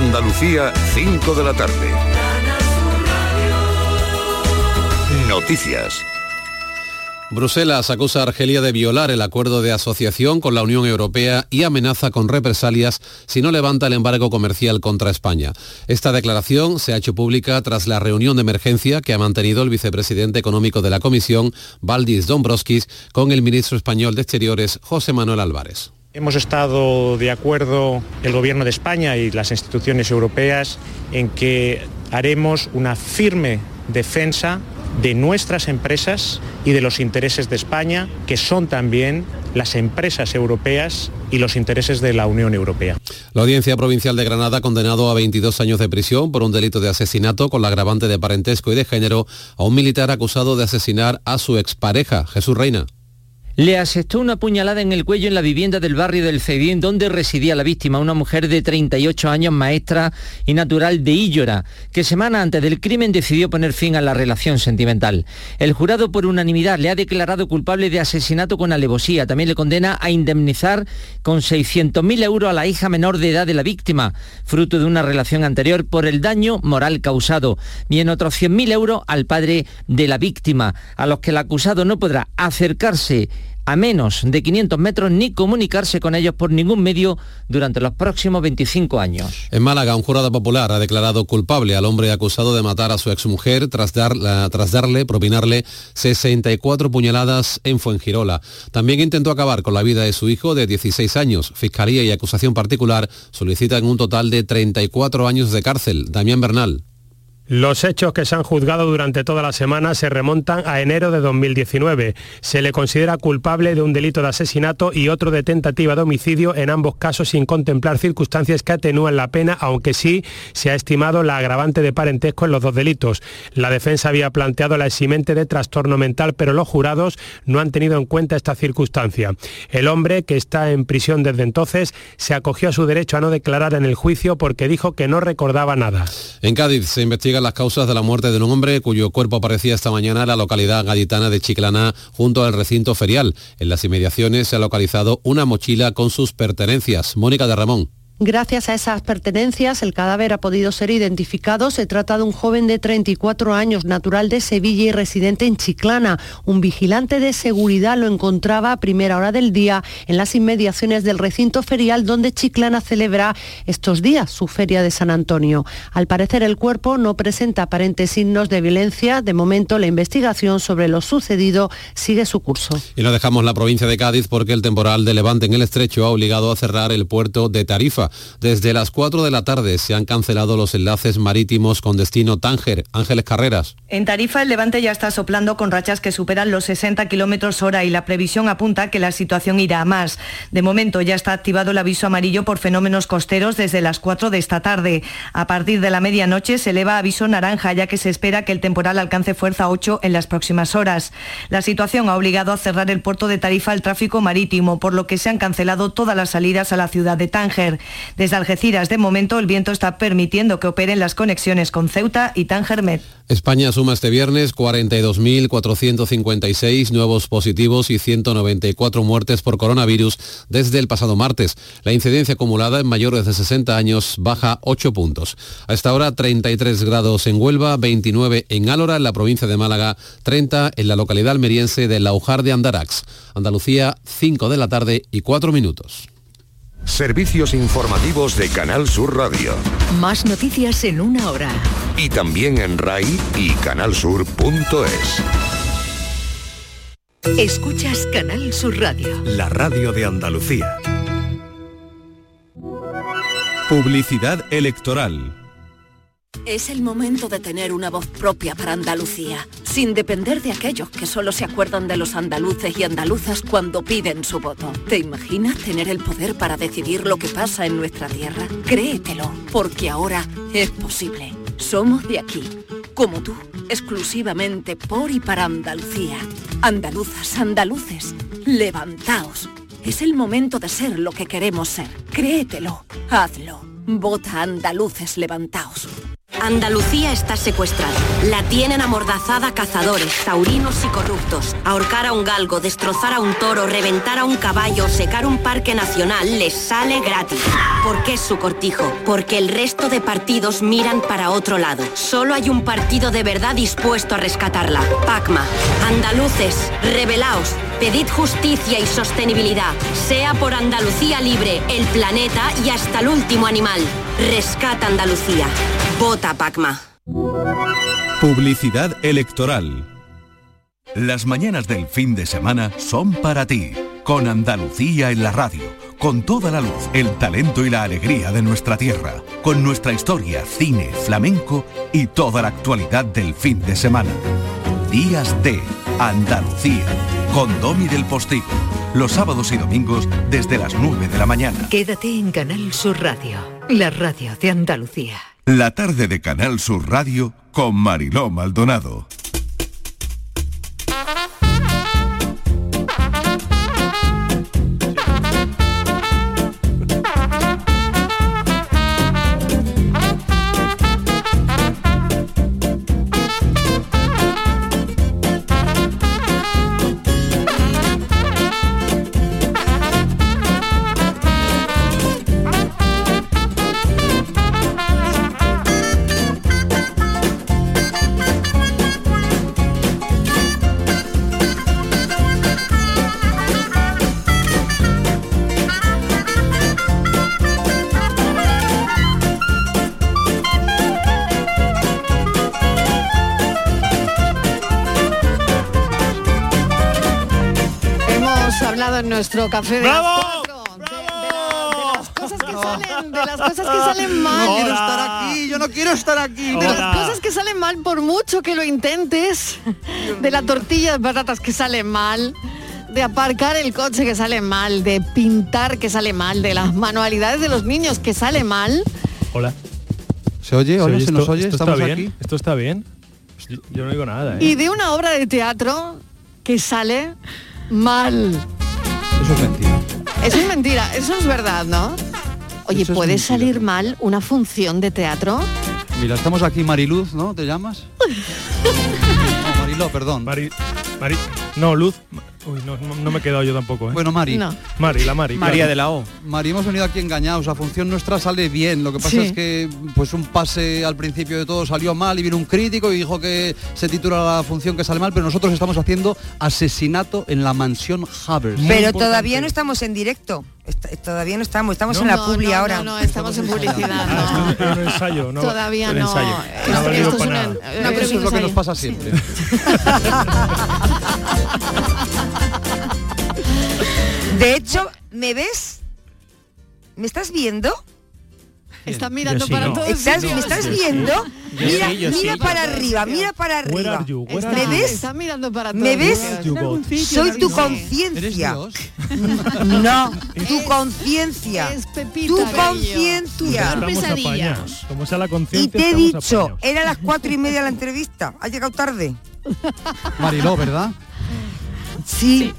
Andalucía, 5 de la tarde. Noticias. Bruselas acusa a Argelia de violar el acuerdo de asociación con la Unión Europea y amenaza con represalias si no levanta el embargo comercial contra España. Esta declaración se ha hecho pública tras la reunión de emergencia que ha mantenido el vicepresidente económico de la Comisión, Valdis Dombrovskis, con el ministro español de Exteriores, José Manuel Álvarez. Hemos estado de acuerdo el Gobierno de España y las instituciones europeas en que haremos una firme defensa de nuestras empresas y de los intereses de España, que son también las empresas europeas y los intereses de la Unión Europea. La Audiencia Provincial de Granada ha condenado a 22 años de prisión por un delito de asesinato con la agravante de parentesco y de género a un militar acusado de asesinar a su expareja, Jesús Reina le asestó una puñalada en el cuello en la vivienda del barrio del Cedín, donde residía la víctima, una mujer de 38 años, maestra y natural de Illora, que semana antes del crimen decidió poner fin a la relación sentimental. El jurado por unanimidad le ha declarado culpable de asesinato con alevosía. También le condena a indemnizar con 600.000 euros a la hija menor de edad de la víctima, fruto de una relación anterior por el daño moral causado, y en otros 100.000 euros al padre de la víctima, a los que el acusado no podrá acercarse a menos de 500 metros ni comunicarse con ellos por ningún medio durante los próximos 25 años. En Málaga, un jurado popular ha declarado culpable al hombre acusado de matar a su exmujer tras, tras darle, propinarle 64 puñaladas en Fuengirola. También intentó acabar con la vida de su hijo de 16 años. Fiscalía y acusación particular solicitan un total de 34 años de cárcel. Damián Bernal. Los hechos que se han juzgado durante toda la semana se remontan a enero de 2019. Se le considera culpable de un delito de asesinato y otro de tentativa de homicidio, en ambos casos sin contemplar circunstancias que atenúan la pena, aunque sí se ha estimado la agravante de parentesco en los dos delitos. La defensa había planteado la eximente de trastorno mental, pero los jurados no han tenido en cuenta esta circunstancia. El hombre, que está en prisión desde entonces, se acogió a su derecho a no declarar en el juicio porque dijo que no recordaba nada. En Cádiz se investiga las causas de la muerte de un hombre cuyo cuerpo aparecía esta mañana en la localidad gaditana de Chiclana junto al recinto ferial. En las inmediaciones se ha localizado una mochila con sus pertenencias. Mónica de Ramón. Gracias a esas pertenencias, el cadáver ha podido ser identificado. Se trata de un joven de 34 años, natural de Sevilla y residente en Chiclana. Un vigilante de seguridad lo encontraba a primera hora del día en las inmediaciones del recinto ferial donde Chiclana celebra estos días su feria de San Antonio. Al parecer el cuerpo no presenta aparentes signos de violencia. De momento la investigación sobre lo sucedido sigue su curso. Y no dejamos la provincia de Cádiz porque el temporal de Levante en el estrecho ha obligado a cerrar el puerto de Tarifa desde las 4 de la tarde se han cancelado los enlaces marítimos con destino Tánger. Ángeles Carreras. En Tarifa el levante ya está soplando con rachas que superan los 60 kilómetros hora y la previsión apunta que la situación irá a más. De momento ya está activado el aviso amarillo por fenómenos costeros desde las 4 de esta tarde. A partir de la medianoche se eleva aviso naranja ya que se espera que el temporal alcance fuerza 8 en las próximas horas. La situación ha obligado a cerrar el puerto de Tarifa al tráfico marítimo, por lo que se han cancelado todas las salidas a la ciudad de Tánger. Desde Algeciras, de momento, el viento está permitiendo que operen las conexiones con Ceuta y Tangermet. España suma este viernes 42.456 nuevos positivos y 194 muertes por coronavirus desde el pasado martes. La incidencia acumulada en mayores de 60 años baja 8 puntos. A esta hora 33 grados en Huelva, 29 en Álora, en la provincia de Málaga, 30 en la localidad almeriense de Laujar de Andarax. Andalucía, 5 de la tarde y 4 minutos. Servicios informativos de Canal Sur Radio. Más noticias en una hora. Y también en RAI y canalsur.es. Escuchas Canal Sur Radio. La radio de Andalucía. Publicidad electoral. Es el momento de tener una voz propia para Andalucía, sin depender de aquellos que solo se acuerdan de los andaluces y andaluzas cuando piden su voto. ¿Te imaginas tener el poder para decidir lo que pasa en nuestra tierra? Créetelo, porque ahora es posible. Somos de aquí, como tú, exclusivamente por y para Andalucía. Andaluzas, andaluces, levantaos. Es el momento de ser lo que queremos ser. Créetelo, hazlo. Vota andaluces, levantaos. Andalucía está secuestrada. La tienen amordazada cazadores, taurinos y corruptos. Ahorcar a un galgo, destrozar a un toro, reventar a un caballo, secar un parque nacional les sale gratis. ¿Por qué es su cortijo? Porque el resto de partidos miran para otro lado. Solo hay un partido de verdad dispuesto a rescatarla. Pacma. Andaluces, rebelaos. Pedid justicia y sostenibilidad. Sea por Andalucía libre, el planeta y hasta el último animal. Rescata Andalucía. Vota Pacma. Publicidad electoral. Las mañanas del fin de semana son para ti, con Andalucía en la radio, con toda la luz, el talento y la alegría de nuestra tierra, con nuestra historia, cine, flamenco y toda la actualidad del fin de semana. Días de Andalucía, con Domi del Postigo, los sábados y domingos desde las 9 de la mañana. Quédate en Canal Sur Radio, la radio de Andalucía. La tarde de Canal Sur Radio con Mariló Maldonado. Nuestro café de las cuatro de, de la- de las cosas que salen, de las cosas que salen mal. No quiero estar aquí, yo no quiero estar aquí. De las cosas que salen mal por mucho que lo intentes, de la tortilla de patatas que sale mal, de aparcar el coche que sale mal, de pintar que sale mal, de las manualidades de los niños que sale mal. Hola. ¿Se oye? Hola, ¿se nos oye? Esto ¿Estamos está bien? aquí? ¿Esto está bien? Yo, yo no digo nada, ¿eh? Y de una obra de teatro que sale mal. Eso es mentira. Eso es mentira, eso es verdad, ¿no? Oye, Eso ¿puede mentira. salir mal una función de teatro? Mira, estamos aquí Mariluz, ¿no? ¿Te llamas? No, Mariló, perdón. Mari, Mari, no, Luz. Uy, no, no, no me he quedado yo tampoco, ¿eh? Bueno, Mari. No. Mari, la Mari. María claro. de la O. Mari, hemos venido aquí engañados. La función nuestra sale bien. Lo que pasa Sí. es que pues un pase al principio de todo salió mal y vino un crítico y dijo que se titula la función que sale mal, pero nosotros estamos haciendo asesinato en la mansión Havers. Pero todavía no estamos en directo. Est- todavía no estamos, estamos en la No, publi no, ahora. No, no, estamos en publicidad. Ah, no. esto es un ensayo, ¿no? Todavía un no. ensayo. Esto- es una- eh, No, pero eso es lo que nos pasa siempre. De hecho, ¿me ves? ¿Me estás viendo? Estás mirando sí, para no. todos ¿Estás, sitios. ¿Me estás viendo? sí. Mira, sí, mira sí. para arriba, mira para Where arriba. are you? Where Está- are ¿Me ves? Mirando para ¿Me ves? Soy tu conciencia. No, tu conciencia. Tu conciencia. Como sea la Y conciencia, te he dicho, apañados. era las cuatro y media la entrevista. ¿Has llegado tarde? Mariló, ¿verdad? Sí.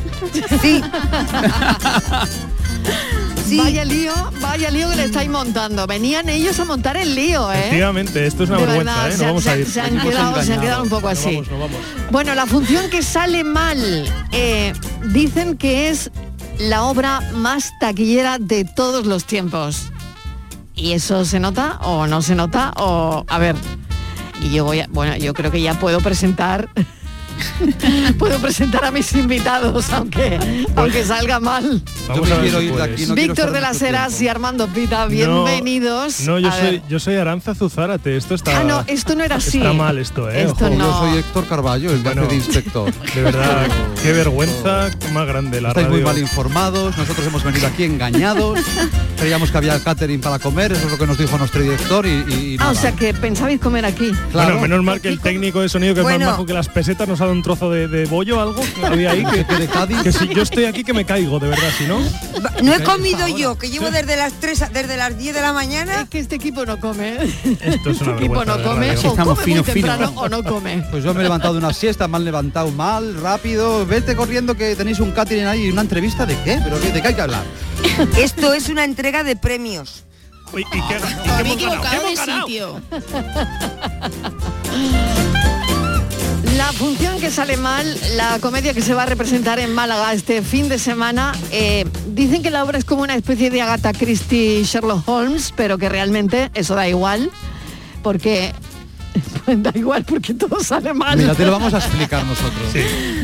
Sí. Sí. Vaya lío, vaya lío que le estáis montando. Venían ellos a montar el lío, ¿eh? Efectivamente, esto es una De vergüenza, verdad, ¿eh? se No han- vamos se a ir. se han quedado- se han engañado. quedado un poco No así. vamos, no vamos. Bueno, la función que sale mal, eh, dicen que es la obra más taquillera de todos los tiempos. ¿Y eso se nota o no se nota? O, a ver, y yo voy a, bueno, yo creo que ya puedo presentar, puedo presentar a mis invitados, aunque, aunque salga mal. Vamos Yo a me ver quiero si ir de aquí, no Víctor de las Heras y Armando Pita, bienvenidos. No, yo soy, yo soy Aranza Zuzárate. Esto está. Ah, no, esto no era así. Está mal esto, ¿eh? Esto Ojo. no. Yo soy Héctor Carballo, el Bueno. de inspector. De verdad, qué vergüenza más grande la Estáis radio. muy mal informados, nosotros hemos venido aquí engañados, creíamos que había catering para comer, eso es lo que nos dijo nuestro director y, y- y Ah, o sea que pensabais comer aquí. Claro. Bueno, menos mal que el técnico de sonido que es más bajo que las pesetas nos ha un trozo de, de bollo o algo que había ahí que, Que de Cádiz. que si yo estoy aquí que me caigo, de verdad, si no. No he comido yo, que llevo desde las 3, desde las 10 de la mañana. Es que este equipo no come. Esto es una Este equipo no come o Estamos come fino, muy fino. temprano o no come. Pues yo me he levantado de una siesta, me han levantado mal, rápido, vete corriendo que tenéis un catering ahí y una entrevista de qué, pero ¿qué- de qué hay que hablar. Esto es una entrega de premios. ¿Y, y qué, y qué Me he hemos ganado? ¿Qué equivocado de hemos ganado? sitio. La función que sale mal, la comedia que se va a representar en Málaga este fin de semana, eh, dicen que la obra es como una especie de Agatha Christie Sherlock Holmes, pero que realmente eso da igual, porque pues da igual porque todo sale mal. Mira, te lo vamos a explicar nosotros.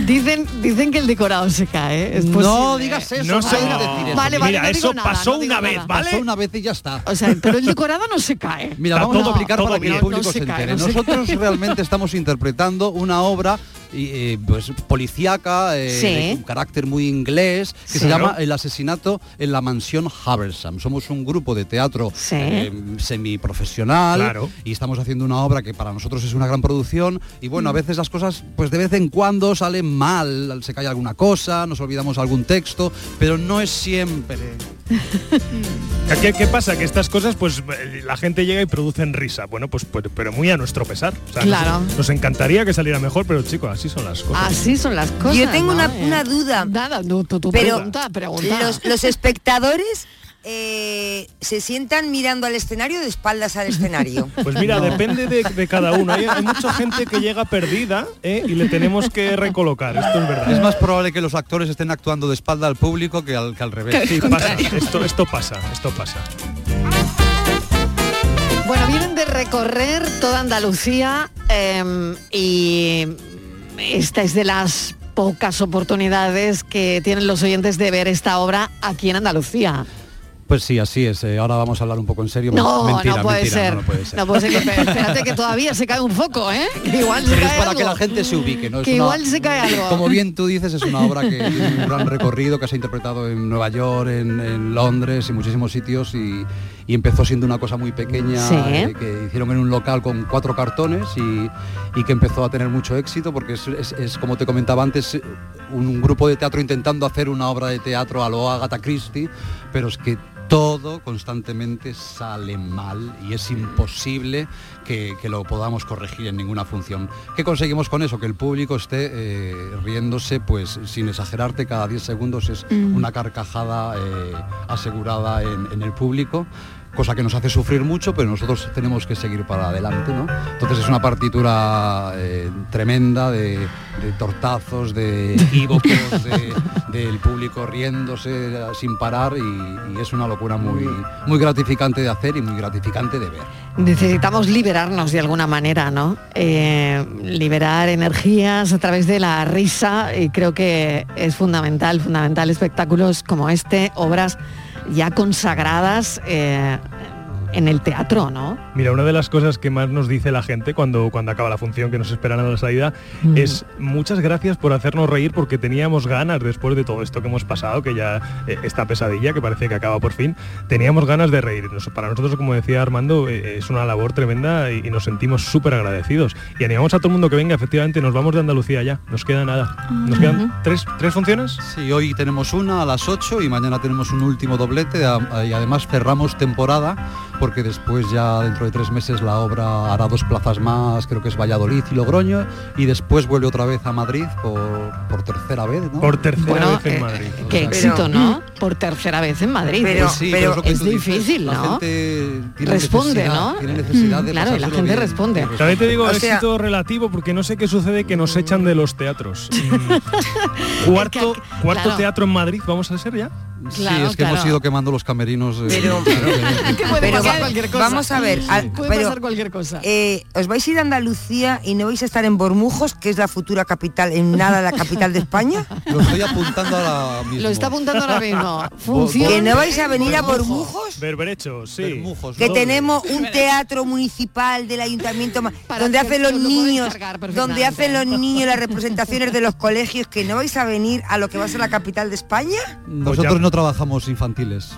Dicen, dicen que el decorado se cae. ¿eh? Es No digas eso, No no se- puedes decir eso. Vale, vale, Mira, no eso nada, pasó no digo una vez, nada. ¿vale? Pasó una vez y ya está. O sea, pero el decorado no se cae. Mira, Está vamos todo- a explicar para que el público No se se cae, entere. no se Nosotros realmente estamos interpretando una obra y, eh, pues, policíaca, eh, Sí. de un carácter muy inglés, que Sí. se llama El asesinato en la mansión Haversam. Somos un grupo de teatro Sí. eh, semiprofesional Claro. y estamos haciendo una obra que para nosotros es una gran producción y Mm. bueno, a veces las cosas pues de vez en cuando salen mal, se cae alguna cosa, nos olvidamos algún texto, pero no es siempre. ¿Qué, qué pasa? Que estas cosas, pues la gente llega y producen risa. Bueno, pues, pues, pero muy a nuestro pesar. O sea, Claro. Nos, nos encantaría que saliera mejor, pero chicos, así son las cosas. Así son las cosas. Yo tengo ¿no? una, una duda. Nada, tú- tú Pero pregunta, pregunta. Los, los espectadores eh, se sientan mirando al escenario de espaldas al escenario. Pues mira, depende de, de cada uno. Hay, hay mucha gente que llega perdida ¿eh? y le tenemos que recolocar. Esto es verdad. Es más probable que los actores estén actuando de espalda al público que al, que al revés. Sí, pasa. Esto, esto pasa, esto pasa. Bueno, vienen de recorrer toda Andalucía eh, y esta es de las pocas oportunidades que tienen los oyentes de ver esta obra aquí en Andalucía. Pues sí, así es. Eh, ahora vamos a hablar un poco en serio. No, Mentira, no, puede mentira, ser. no, no puede ser. No puede ser que espérate que todavía se cae un foco, ¿eh? Que igual se Pero es cae para algo. que la gente se ubique, ¿no? Es Que una- igual se cae algo. Como bien tú dices, es una obra que tiene un gran recorrido, que se ha interpretado en Nueva York, en, en Londres y muchísimos sitios y, y empezó siendo una cosa muy pequeña Sí. eh, que hicieron en un local con cuatro cartones y, y que empezó a tener mucho éxito porque es, es- es, como te comentaba antes, un grupo de teatro intentando hacer una obra de teatro a lo Agatha Christie, pero es que todo constantemente sale mal y es imposible que, que lo podamos corregir en ninguna función. ¿Qué conseguimos con eso? Que el público esté eh, riéndose, pues sin exagerarte, cada 10 segundos es Mm. una carcajada eh, asegurada en, en el público cosa que nos hace sufrir mucho, pero nosotros tenemos que seguir para adelante, ¿no? Entonces es una partitura eh, tremenda de, de tortazos, de equívocos, de- del público riéndose sin parar y, y es una locura muy, muy gratificante de hacer y muy gratificante de ver. Necesitamos liberarnos de alguna manera, ¿no? Eh, liberar energías a través de la risa y creo que es fundamental, fundamental espectáculos como este, obras ya consagradas eh, en el teatro, ¿no? Mira, una de las cosas que más nos dice la gente cuando, cuando acaba la función, que nos esperan a la salida, Mm. es muchas gracias por hacernos reír porque teníamos ganas después de todo esto que hemos pasado, que ya eh, esta pesadilla que parece que acaba por fin, teníamos ganas de reír. Nos- Para nosotros, como decía Armando, eh, es una labor tremenda y, y nos sentimos súper agradecidos. Y animamos a todo el mundo que venga, efectivamente, nos vamos de Andalucía ya, nos queda nada. ¿Nos quedan tres, tres funciones? Sí, hoy tenemos una a las 8 y mañana tenemos un último doblete a- y además cerramos temporada porque después ya dentro de tres meses la obra hará dos plazas más, creo que es Valladolid y Logroño y después vuelve otra vez a Madrid por, por tercera vez, ¿no? Por tercera Bueno, vez en eh, Madrid. Qué sea, éxito, pero- ¿no? Por tercera vez en Madrid. Pero- Pues Sí, pero es, es dices, difícil, la ¿no? gente tiene Responde, ¿no? Tiene necesidad de Claro, y la gente bien. responde. También te digo O sea- éxito relativo porque no sé qué sucede que nos echan de los teatros. Mm. cuarto Es que, cuarto claro. teatro en Madrid, vamos a ser ya. Sí, es que hemos ido quemando los camerinos. eh, Pero- Es que puede Pero pasar va- cualquier cosa. vamos a ver, al- puede pero- pasar cualquier cosa. Eh, os vais a ir a Andalucía y no vais a estar en Bormujos, que es la futura capital, en nada la capital de España. Lo estoy apuntando ahora mismo. Lo está apuntando ahora mismo. Función. Que no vais a venir a Bormujos. Berberecho, sí. Bermujos, Que ¿no? tenemos un teatro municipal del ayuntamiento Para donde hacen los lo niños, donde hacen los niños las representaciones de los colegios, que no vais a venir a lo que va a ser la capital de España. Nosotros ya- no trabajamos infantiles.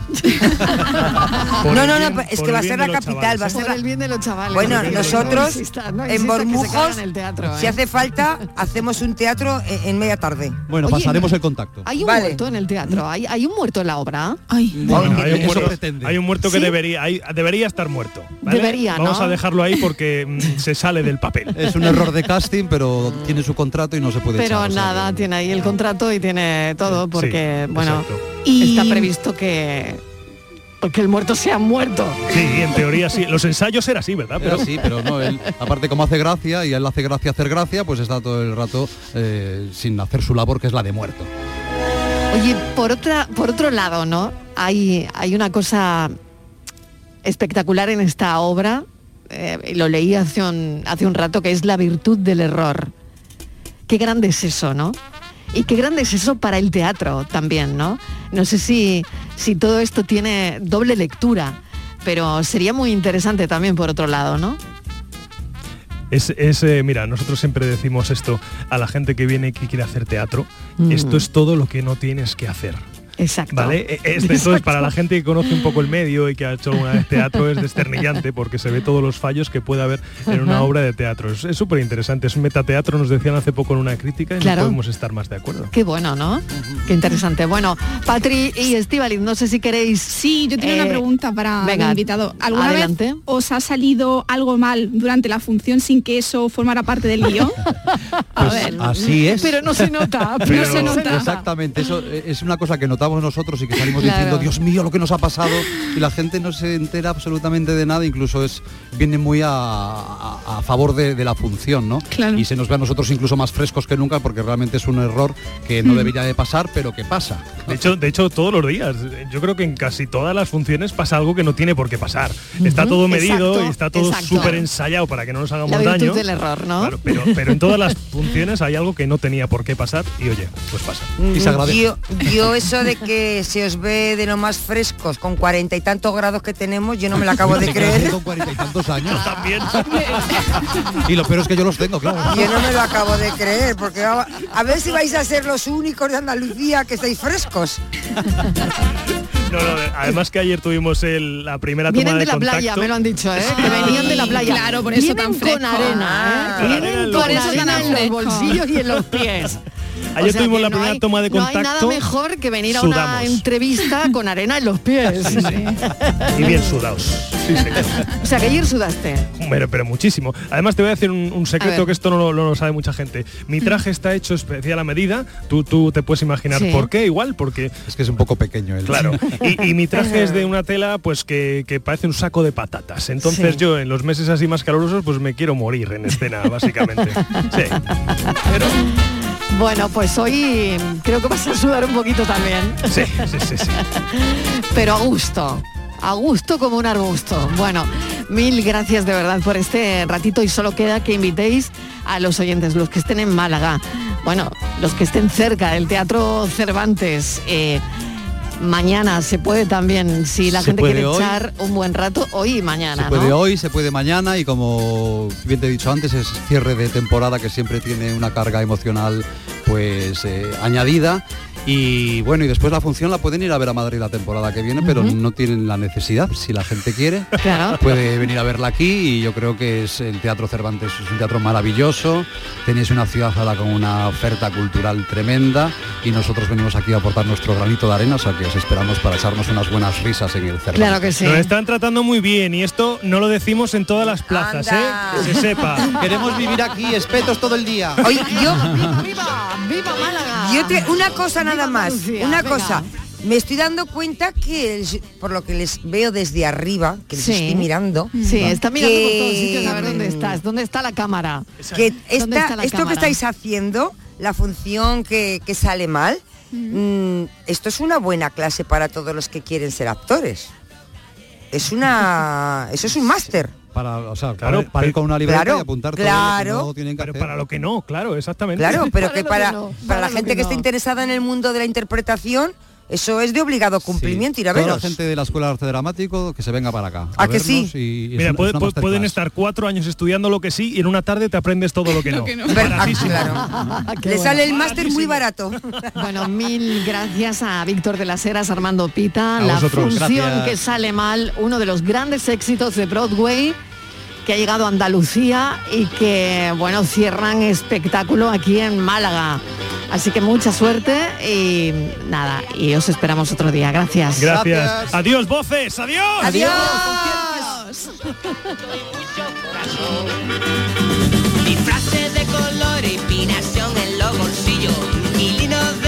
No, no, no, es que va a ser la capital, va a ser Por la- el bien de los chavales. Bueno, no, no, nosotros no insistas, no en se Bormujos, el teatro, si ¿eh? hace falta, hacemos un teatro en, en media tarde. Bueno, Oye, pasaremos el contacto. Hay un Vale. muerto en el teatro, hay, hay un muerto en la obra. Ay, Bueno, que- hay, un muerto, hay un muerto que ¿Sí? debería, hay- debería estar muerto. ¿vale? Debería, Vamos a dejarlo ahí porque mm, se sale del papel. Es un error de casting, pero tiene su contrato y no se puede Pero echar, o sea nada, tiene ahí el contrato y tiene todo porque, Sí, bueno, exacto. Y- está previsto que porque el muerto sea muerto. Sí, en teoría sí. Los ensayos eran así, ¿verdad? Pero sí, pero no, él, aparte como hace gracia y él hace gracia hacer gracia, pues está todo el rato eh, sin hacer su labor, que es la de muerto. Oye, por otra, por otro lado, ¿no? Hay, hay una cosa espectacular en esta obra, eh, lo leí hace un, hace un rato, que es la virtud del error. Qué grande es eso, ¿no? Y qué grande es eso para el teatro también, ¿no? No sé si, si todo esto tiene doble lectura, pero sería muy interesante también por otro lado, ¿no? Es, es, eh, mira, nosotros siempre decimos esto a la gente que viene y que quiere hacer teatro. Mm. Esto es todo lo que no tienes que hacer. Exacto. ¿Vale? E- es- entonces, para la gente que conoce un poco el medio y que ha hecho alguna vez teatro, es desternillante porque se ve todos los fallos que puede haber en una obra de teatro. Es súper interesante. Es un metateatro, nos decían hace poco en una crítica, y Claro. no podemos estar más de acuerdo. Qué bueno, ¿no? Qué interesante. Bueno, Patri y Estivaliz, no sé si queréis... Sí, yo tengo una eh, pregunta para venga, el invitado. ¿Alguna adelante. vez os ha salido algo mal durante la función sin que eso formara parte del guion? a ver. Pues Así es. Pero no se nota. No Pero- se nota. Exactamente, eso es una cosa que nosotros y que salimos Claro. diciendo, Dios mío, lo que nos ha pasado, y la gente no se entera absolutamente de nada, incluso es viene muy a, a- a favor de, de la función, ¿no? Y se nos ve a nosotros incluso más frescos que nunca porque realmente es un error que no Mm. debería de pasar, pero que pasa. De hecho, de hecho, todos los días. Yo creo que en casi todas las funciones pasa algo que no tiene por qué pasar. Está todo medido exacto, y está todo súper ensayado para que no nos hagamos La virtud daño. del error, ¿no? Claro, pero, pero en todas las funciones hay algo que no tenía por qué pasar y oye, pues pasa. Yo, yo eso de que se os ve de lo más frescos con cuarenta y tantos grados que tenemos, yo no me lo acabo de creer. Con cuarenta y tantos años. También. y lo peor es que yo los tengo, claro. Yo no me lo acabo de creer, porque a, a ver si vais a ser los únicos de Andalucía que estáis frescos. No, no, además que ayer tuvimos el- la primera toma Vienen de la contacto. playa, me lo han dicho, ¿eh? Que venían de la playa. Claro, por eso Vienen tan fresco. con arena, Ah, ¿eh? Vienen arena en con los arena en los bolsillos y en los pies. Ayer O sea tuvimos la no primera hay- toma de No hay nada contacto. mejor que venir a una Sudamos. entrevista con arena en los pies. Y bien sudados. Sí, sí. O sea, que ayer sudaste. Pero, pero muchísimo. Además te voy a decir un, secreto que esto no, lo- no lo sabe mucha gente. Mi traje está hecho especial a medida. Tú, tú te puedes imaginar Sí. por qué igual, porque... Es que es un poco pequeño el Claro. Y, y mi traje es de una tela pues que, que parece un saco de patatas. Entonces Sí. yo en los meses así más calurosos pues me quiero morir en escena, básicamente. Sí. Bueno, pues hoy creo que vas a sudar un poquito también. Sí, sí, sí, sí. Pero a gusto. A gusto como un arbusto. Bueno, mil gracias de verdad por este ratito y solo queda que invitéis a los oyentes, los que estén en Málaga, bueno, los que estén cerca del Teatro Cervantes. eh, mañana se puede también, si la Se gente quiere hoy. echar un buen rato, hoy y mañana. Se puede ¿no? hoy, se puede mañana y como bien te he dicho antes, es cierre de temporada que siempre tiene una carga emocional pues eh, añadida. Y bueno, y después la función la pueden ir a ver a Madrid la temporada que viene, pero no tienen la necesidad. Si la gente quiere, Claro. puede venir a verla aquí y yo creo que es el Teatro Cervantes, es un teatro maravilloso. Tenéis una ciudad con una oferta cultural tremenda y nosotros venimos aquí a aportar nuestro granito de arena, o sea que os esperamos para echarnos unas buenas risas en el Cervantes. Nos están tratando muy bien y esto no lo decimos en todas las plazas, ¿eh? Que se sepa. Queremos vivir aquí, espetos todo el día. Oye, yo, ¡Viva! ¡Viva Málaga! yo te- una cosa nada más, Andalucía, una venga. cosa. Me estoy dando cuenta que, el- por lo que les veo desde arriba, que les Sí. estoy mirando, Sí, está mirando por todos sitios a ver dónde estás, dónde está la cámara. que ¿Dónde esta- está la esto cámara? que estáis haciendo, la función que, que sale mal, mm, esto es una buena clase para todos los que quieren ser actores. Es una, eso es un máster. Para, o sea, Claro, para, para ir con una libreta claro, y apuntar claro. todo lo que no tienen que Pero hacer. para lo que no, claro, exactamente. Claro, pero que para, que no, para para la gente que que, está no. interesada en el mundo de la interpretación, eso es de obligado cumplimiento, ir a Toda veros. la gente de la Escuela de Arte Dramático que se venga para acá. ¿A que sí? y- y Mira, puede- pueden estar cuatro años estudiando lo que sí y en una tarde te aprendes todo lo que no. Ver- ah, claro. Qué Le bueno. sale el máster muy barato. Bueno, mil gracias a Víctor de las Heras, Armando Pita. A la vosotros. función Gracias. que sale mal, uno de los grandes éxitos de Broadway que ha llegado a Andalucía y que, bueno, cierran espectáculo aquí en Málaga. Así que mucha suerte y nada, y os esperamos otro día. Gracias. Gracias. Adiós, voces. Adiós. Adiós. Disfraces de color, inspiración en los bolsillos, de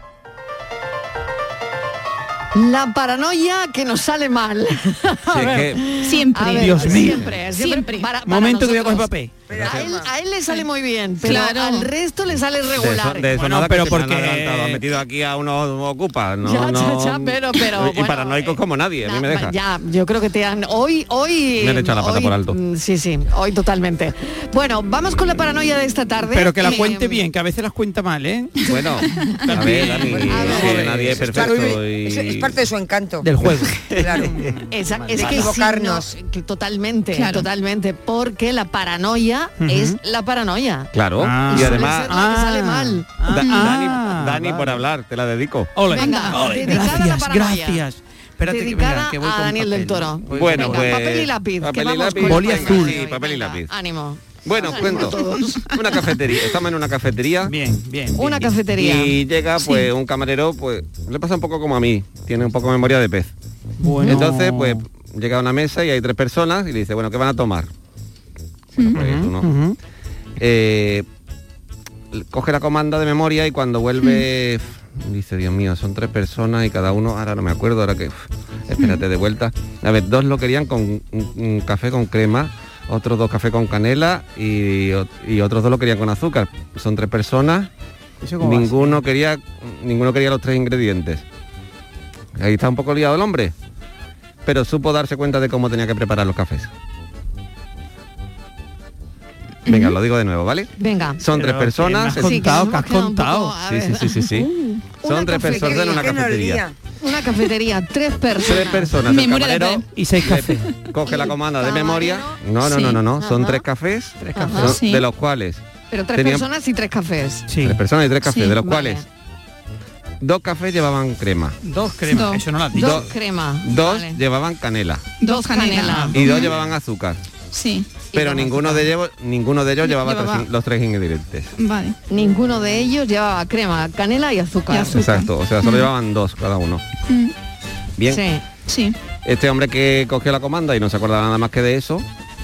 La paranoia que nos sale mal. A Sí, ver, que- Siempre. a ver, Dios mío. Siempre, siempre. Siempre. Para- para Momento que voy a coger nosotros. A él, a él le sale muy bien, pero Claro. al resto le sale De eso, regular. de eso Bueno, nada pero han porque- adelantado. Han metido aquí a unos ocupas, ¿no? Ya, ya, no- ya, pero- pero, Y bueno, paranoicos como nadie, a mí me deja. Ya, yo creo que te han. Hoy, hoy. Me han echado la pata hoy- por alto. mm, Sí, sí, hoy totalmente. Bueno, vamos con la paranoia de esta tarde. Pero que la Eh, cuente bien, que a veces las cuenta mal, ¿eh? Bueno, a ver, Dani, que nadie es perfecto y... Es, es parte de su encanto. Del juego. Claro. Esa- es que equivocarnos. sí, no, totalmente, Claro. totalmente, porque la paranoia Es la paranoia. Claro, Ah. y Suele además... la que sale mal. Da- Dani, Ah, Dani, vale. por hablar, te la dedico. Ole. Venga, Ole, gracias, gracias. Espérate que, Dedicada venga, que voy a con Daniel del papel. Toro. Voy Bueno, Venga, pues... papel y lápiz, papel y lápiz, Boli azul. Sí, papel y lápiz. Ánimo. Bueno, cuento. Una cafetería. Estamos en una cafetería. Bien, bien. Una bien, cafetería. Y llega pues un camarero, pues le pasa un poco como a mí, tiene un poco de memoria de pez. Bueno. Entonces, pues llega a una mesa y hay tres personas y le dice, bueno, ¿qué van a tomar? Bueno, pues uno. Eh, coge la comanda de memoria y cuando vuelve dice, Dios mío, son tres personas y cada uno, ahora no me acuerdo, ahora que uf, espérate de vuelta. A ver, dos lo querían con un, un café con crema, otros dos café con canela y, ot- y otros dos lo querían con azúcar. Son tres personas ¿Eso cómo va a ninguno quería ninguno quería los tres ingredientes. Ahí está un poco liado el hombre pero supo darse cuenta de cómo tenía que preparar los cafés venga lo digo de nuevo vale Venga. son Pero tres personas que me has contado, que has contado. poco, sí, sí sí sí sí Una son tres personas en una cafetería. Una cafetería, tres personas. tres personas Memoria camarero Y seis cafés. coge la comanda de memoria no no no sí. no no son tres cafés Tres cafés. Sí. de los cuales Pero tres Tenían- personas y tres cafés. Sí. tres personas y tres cafés Sí. de los Vale. cuales dos cafés llevaban crema Dos cremas. Dos. Eso no dicho. Dos Do- crema. dos Vale. llevaban canela Dos canela. y dos llevaban azúcar Sí. pero ninguno de ellos ninguno de ellos llevaba, Llevaba- tres in- los tres ingredientes Vale. Ninguno de ellos llevaba crema, canela y azúcar. Y azúcar. exacto o sea solo Mm. llevaban dos cada uno Mm, bien Sí. Sí. este hombre que cogió la comanda y no se acordaba nada más que de eso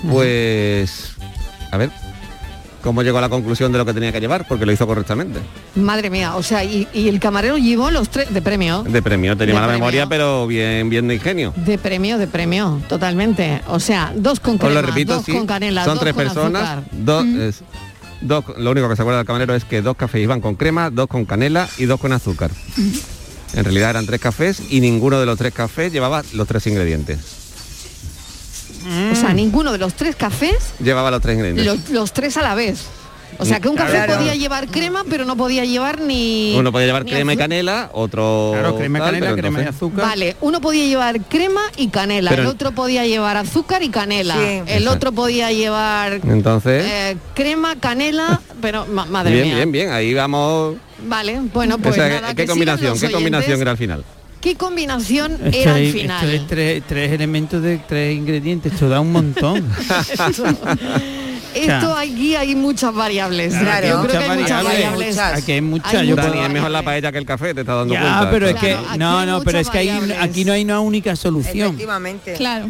pues a ver cómo llegó a la conclusión de lo que tenía que llevar porque lo hizo correctamente Madre mía, o sea, y, y el camarero llevó los tres de premio. de premio tenía De mala premio. memoria pero bien bien de ingenio De premio, de premio, totalmente. O sea, dos con os crema, lo repito dos sí con canela, son dos tres con personas azúcar. dos Mm. es- dos lo único que se acuerda del camarero es que dos cafés iban con crema dos con canela y dos con azúcar en realidad eran tres cafés y ninguno de los tres cafés llevaba los tres ingredientes O sea, ninguno de los tres cafés, llevaba los tres ingredientes los, los tres a la vez. O sea, que un café Claro. podía llevar crema, pero no podía llevar ni... uno podía llevar crema y canela otro Claro, crema y canela, crema y azúcar. Vale, uno podía llevar crema y canela, Pero- el otro podía llevar azúcar y canela, Sí. el Exacto. otro podía llevar entonces eh, crema, canela, pero ma- madre bien mía. bien bien ahí vamos Vale, bueno, pues O sea, nada, qué que combinación qué combinación era al final ¿Qué combinación Es que era hay- al final? tres, tres elementos de tres ingredientes. Esto da un montón. Esto aquí hay muchas variables. Claro. Yo creo que hay muchas variables. variables. Muchas. Aquí hay muchas. Hay yo muchas Dani, puedo- es mejor la paella que el café te estás dando Ya, cuenta pero es que no, no, pero es que hay- aquí no hay una única solución. Efectivamente. Claro.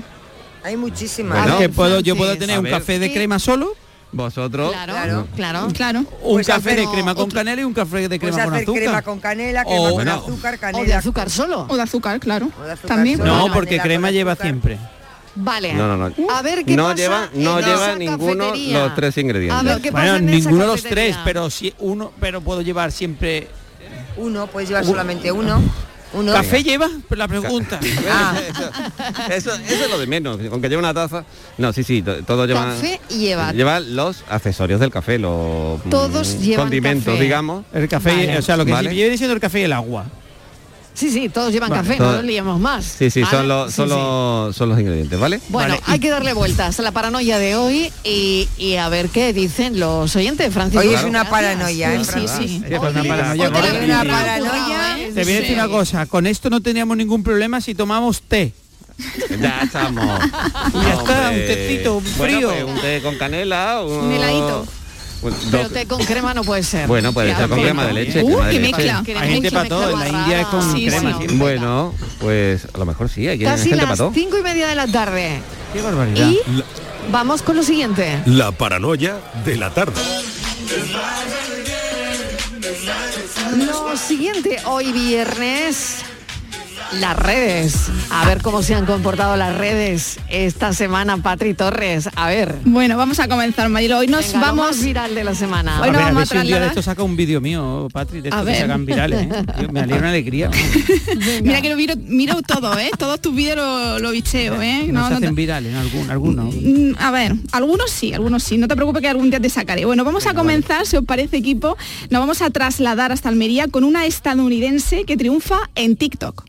Hay muchísimas. Bueno, que puedo, yo puedo tener un café de crema solo, Vosotros. Claro, claro. Claro. un Pues café de hacer crema con otro- canela y un café de Puedes crema con azúcar. crema con canela, crema O- con bueno. azúcar, O canela. de azúcar solo. O de azúcar, claro. O de azúcar También. solo. No, porque crema lleva azúcar. siempre. Vale. No, no, no. A ver qué no pasa lleva, no lleva ninguno cafetería. los tres ingredientes. A ver qué pasa Bueno, en esa ninguno de los tres, pero sí uno, pero puedo llevar siempre. Uno, puedes llevar solamente uno. Uno. ¿Café lleva? Pues la pregunta. Ah, Eso, eso es lo de menos, aunque lleve una taza. No, sí, sí, to- todo lleva. Café lleva. Lleva los accesorios del café, los mm, Todos llevan condimentos, café. digamos. El café, Vale. o sea, lo que Vale. viene siendo el café y el agua. Sí, sí, todos llevan Vale. café, Todo- no nos liamos más. Sí, sí, ¿vale? son los, Sí, son, sí. los, son los ingredientes, ¿vale? Bueno, Vale, hay que darle vueltas a la paranoia de hoy y, y a ver qué dicen los oyentes, Francisco. Hoy es una paranoia, ¿eh, Sí, sí. Una paranoia te. ¿eh? Voy a decir una cosa, con esto no teníamos ningún problema si tomamos té. Ya estamos. Ya está, un tecito, un Bueno, frío. pues, un té con canela, un, Un heladito. Pero té con crema no puede ser. Bueno, puede ser con crema de leche. Uh, crema de qué leche. mezcla. Que Hay gente mezcla para todo, en la India es con. Sí, crema sí. Bueno, pues a lo mejor sí, hay Casi gente las cinco y media de la tarde. Qué barbaridad. Y vamos con lo siguiente. La paranoia de la tarde. Lo siguiente, hoy viernes, las redes. A ver cómo se han comportado las redes esta semana, Patri Torres. A ver. Bueno, vamos a comenzar, Marilo. Hoy nos venga, lo vamos más viral de la semana. Hoy a nos ver, a vamos ver a si un día de esto saca un vídeo mío, Patri, de A estos que hagan virales. ¿eh? Me alegra una alegría. Mira que lo miro, miro todo, ¿eh? Todos tus vídeos lo, lo bicheo, ¿eh? No, se no hacen te- virales, ¿no? Algún, algunos. Mm, A ver, algunos sí, algunos sí. No te preocupes que algún día te sacaré. Bueno, vamos a comenzar, si os parece equipo, nos vamos a trasladar hasta Almería con una estadounidense que triunfa en TikTok.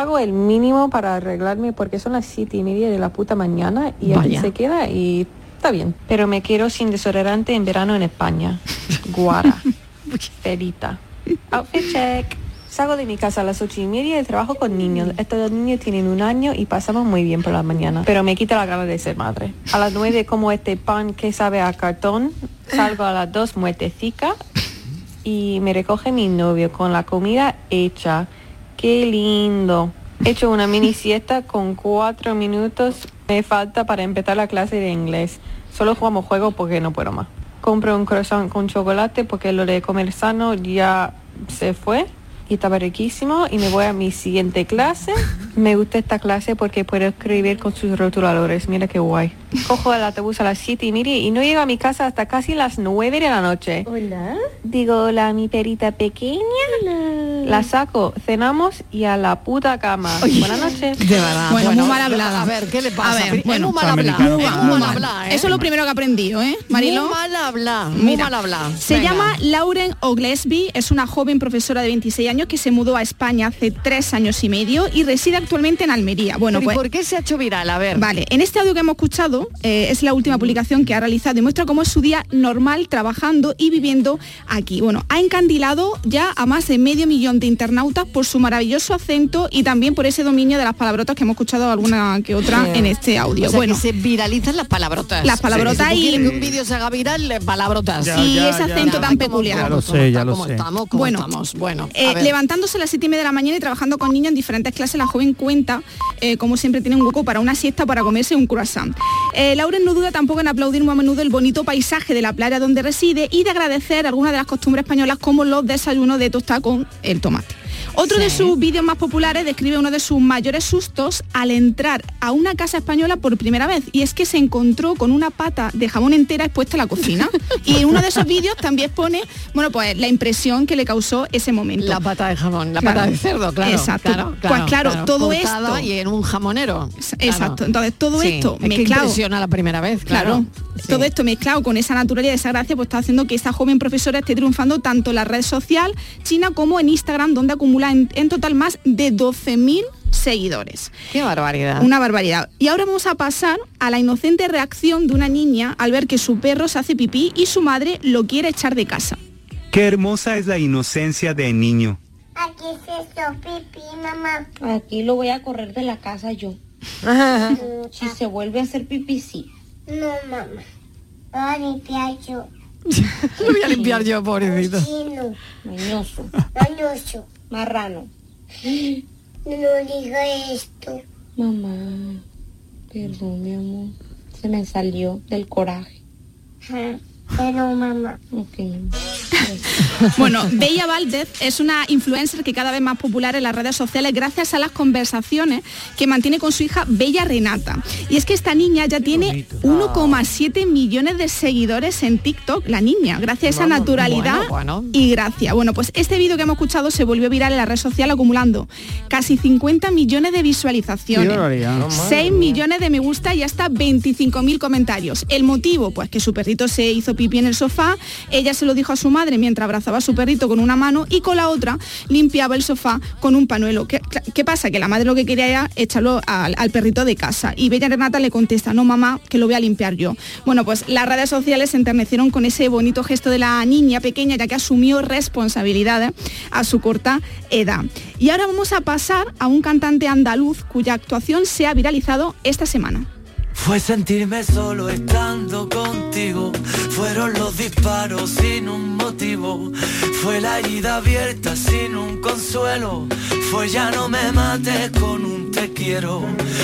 Hago el mínimo para arreglarme porque son las siete y media de la puta mañana y aquí Vaya. se queda y está bien. Pero me quiero sin desodorante en verano en España. Guara. Perita. Outfit check. Salgo de mi casa a las ocho y media y trabajo con niños. Estos niños tienen un año y pasamos muy bien por la mañana. Pero me quita la gana de ser madre. A las nueve como este pan que sabe a cartón. Salgo a las dos muertecica y me recoge mi novio con la comida hecha. Qué lindo. He hecho una mini siesta con cuatro minutos. Me falta para empezar la clase de inglés. Solo jugamos juego porque no puedo más. Compro un croissant con chocolate porque lo de comer sano ya se fue y estaba riquísimo y me voy a mi siguiente clase. Me gusta esta clase porque puedo escribir con sus rotuladores. Mira qué guay. Cojo el autobús a las 7 y media y no llego a mi casa hasta casi las 9 de la noche. Hola. Digo, hola, mi perita pequeña. La saco, cenamos y a la puta cama. Buenas noches. De verdad. Bueno, muy mal hablada. A ver, ¿qué le pasa? A ver, es bueno, muy mal Es muy mal mal. ¿eh? Eso es lo primero que he aprendido, ¿eh, Marilo? Muy mal hablar, muy Mira, mal hablar. Se Venga. llama Lauren Oglesby, es una joven profesora de 26 años que se mudó a España hace tres años y medio y reside actualmente en Almería. Bueno, Pero ¿y pues, por qué se ha hecho viral? A ver. Vale, en este audio que hemos escuchado eh, es la última publicación que ha realizado y muestra cómo es su día normal trabajando y viviendo aquí. Bueno, ha encandilado ya a más de medio millón de internautas por su maravilloso acento y también por ese dominio de las palabrotas que hemos escuchado alguna que otra Sí. en este audio. O sea, bueno, que se viralizan las palabrotas. Las palabrotas Si y- que un vídeo se haga viral, palabrotas. Ya, Y ya, ese ya. acento tan peculiar. ¿cómo, Ya lo sé, ya lo cómo sé. estamos, cómo Bueno, estamos? Bueno, Eh. Levantándose a las 7 y media de la mañana y trabajando con niños en diferentes clases, la joven cuenta eh, como siempre tiene un hueco para una siesta para comerse un croissant. Eh, Lauren no duda tampoco en aplaudir muy a menudo el bonito paisaje de la playa donde reside y de agradecer algunas de las costumbres españolas como los desayunos de tostada con el tomate. Otro de sus vídeos más populares describe uno de sus mayores sustos al entrar a una casa española por primera vez y es que se encontró con una pata de jamón entera expuesta en la cocina y en uno de esos vídeos también pone bueno pues la impresión que le causó ese momento La pata de jamón, la Claro. pata de cerdo, claro. Exacto. claro, Pues claro, todo esto- y en un jamonero. Exacto. Entonces todo Sí, esto es mezclado impresiona la primera vez, Claro. claro. Todo esto mezclado con esa naturalidad y esa gracia, pues está haciendo que esta joven profesora esté triunfando tanto en la red social china como en Instagram, donde acumula en, en total más de 12.000 seguidores. Qué barbaridad. Una barbaridad. Y ahora vamos a pasar a la inocente reacción de una niña al ver que su perro se hace pipí y su madre lo quiere echar de casa. Qué hermosa es la inocencia del niño. Aquí se hizo pipí, mamá. Aquí lo voy a correr de la casa yo. si se vuelve a hacer pipí, sí. No, mamá. Voy a limpiar yo. Lo voy a limpiar yo, pobrecito. Chino. Mañoso. Mañoso. Marrano. No diga esto. Mamá. Perdón, mi amor. Se me salió del coraje. Pero mamá. Ok, mi amor. Bueno, Bella Valdez es una influencer que cada vez más popular en las redes sociales gracias a las conversaciones que mantiene con su hija Bella Renata. Y es que esta niña ya tiene 1,7 millones de seguidores en TikTok, la niña, gracias a esa naturalidad Bueno, bueno. y gracia. Bueno, pues este vídeo que hemos escuchado se volvió viral en la red social acumulando casi 50 millones de visualizaciones. Qué barbaridad. No, madre 6 millones de me gusta y hasta 25.000 comentarios. El motivo, pues que su perrito se hizo pipí en el sofá, ella se lo dijo a su madre mientras abrazaba a su perrito con una mano y con la otra limpiaba el sofá con un panuelo. ¿Qué, pasa? Que la madre lo que quería era echarlo al, al perrito de casa. Y Bella Renata le contesta, no mamá, que lo voy a limpiar yo. Bueno, pues las redes sociales se enternecieron con ese bonito gesto de la niña pequeña, ya que asumió responsabilidades a su corta edad. Y ahora vamos a pasar a un cantante andaluz cuya actuación se ha viralizado esta semana. Fue sentirme solo estando contigo. Fueron los disparos sin un motivo. Fue la herida abierta sin un consuelo. Fue ya no me mates con un te quiero.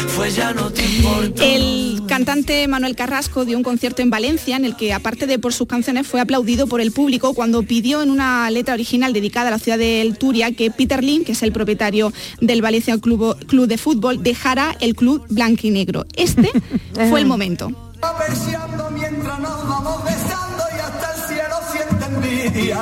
Fue ya no te importa. El cantante Manuel Carrasco dio un concierto en Valencia en el que, aparte de por sus canciones, fue aplaudido por el público cuando pidió en una letra original dedicada a la ciudad del Turia que Peter Lim, que es el propietario del Valencia Club, Club de Fútbol, dejara el club blanquinegro. Este fue el momento. Apreciando mientras nos vamos besando y hasta el cielo siente envidia.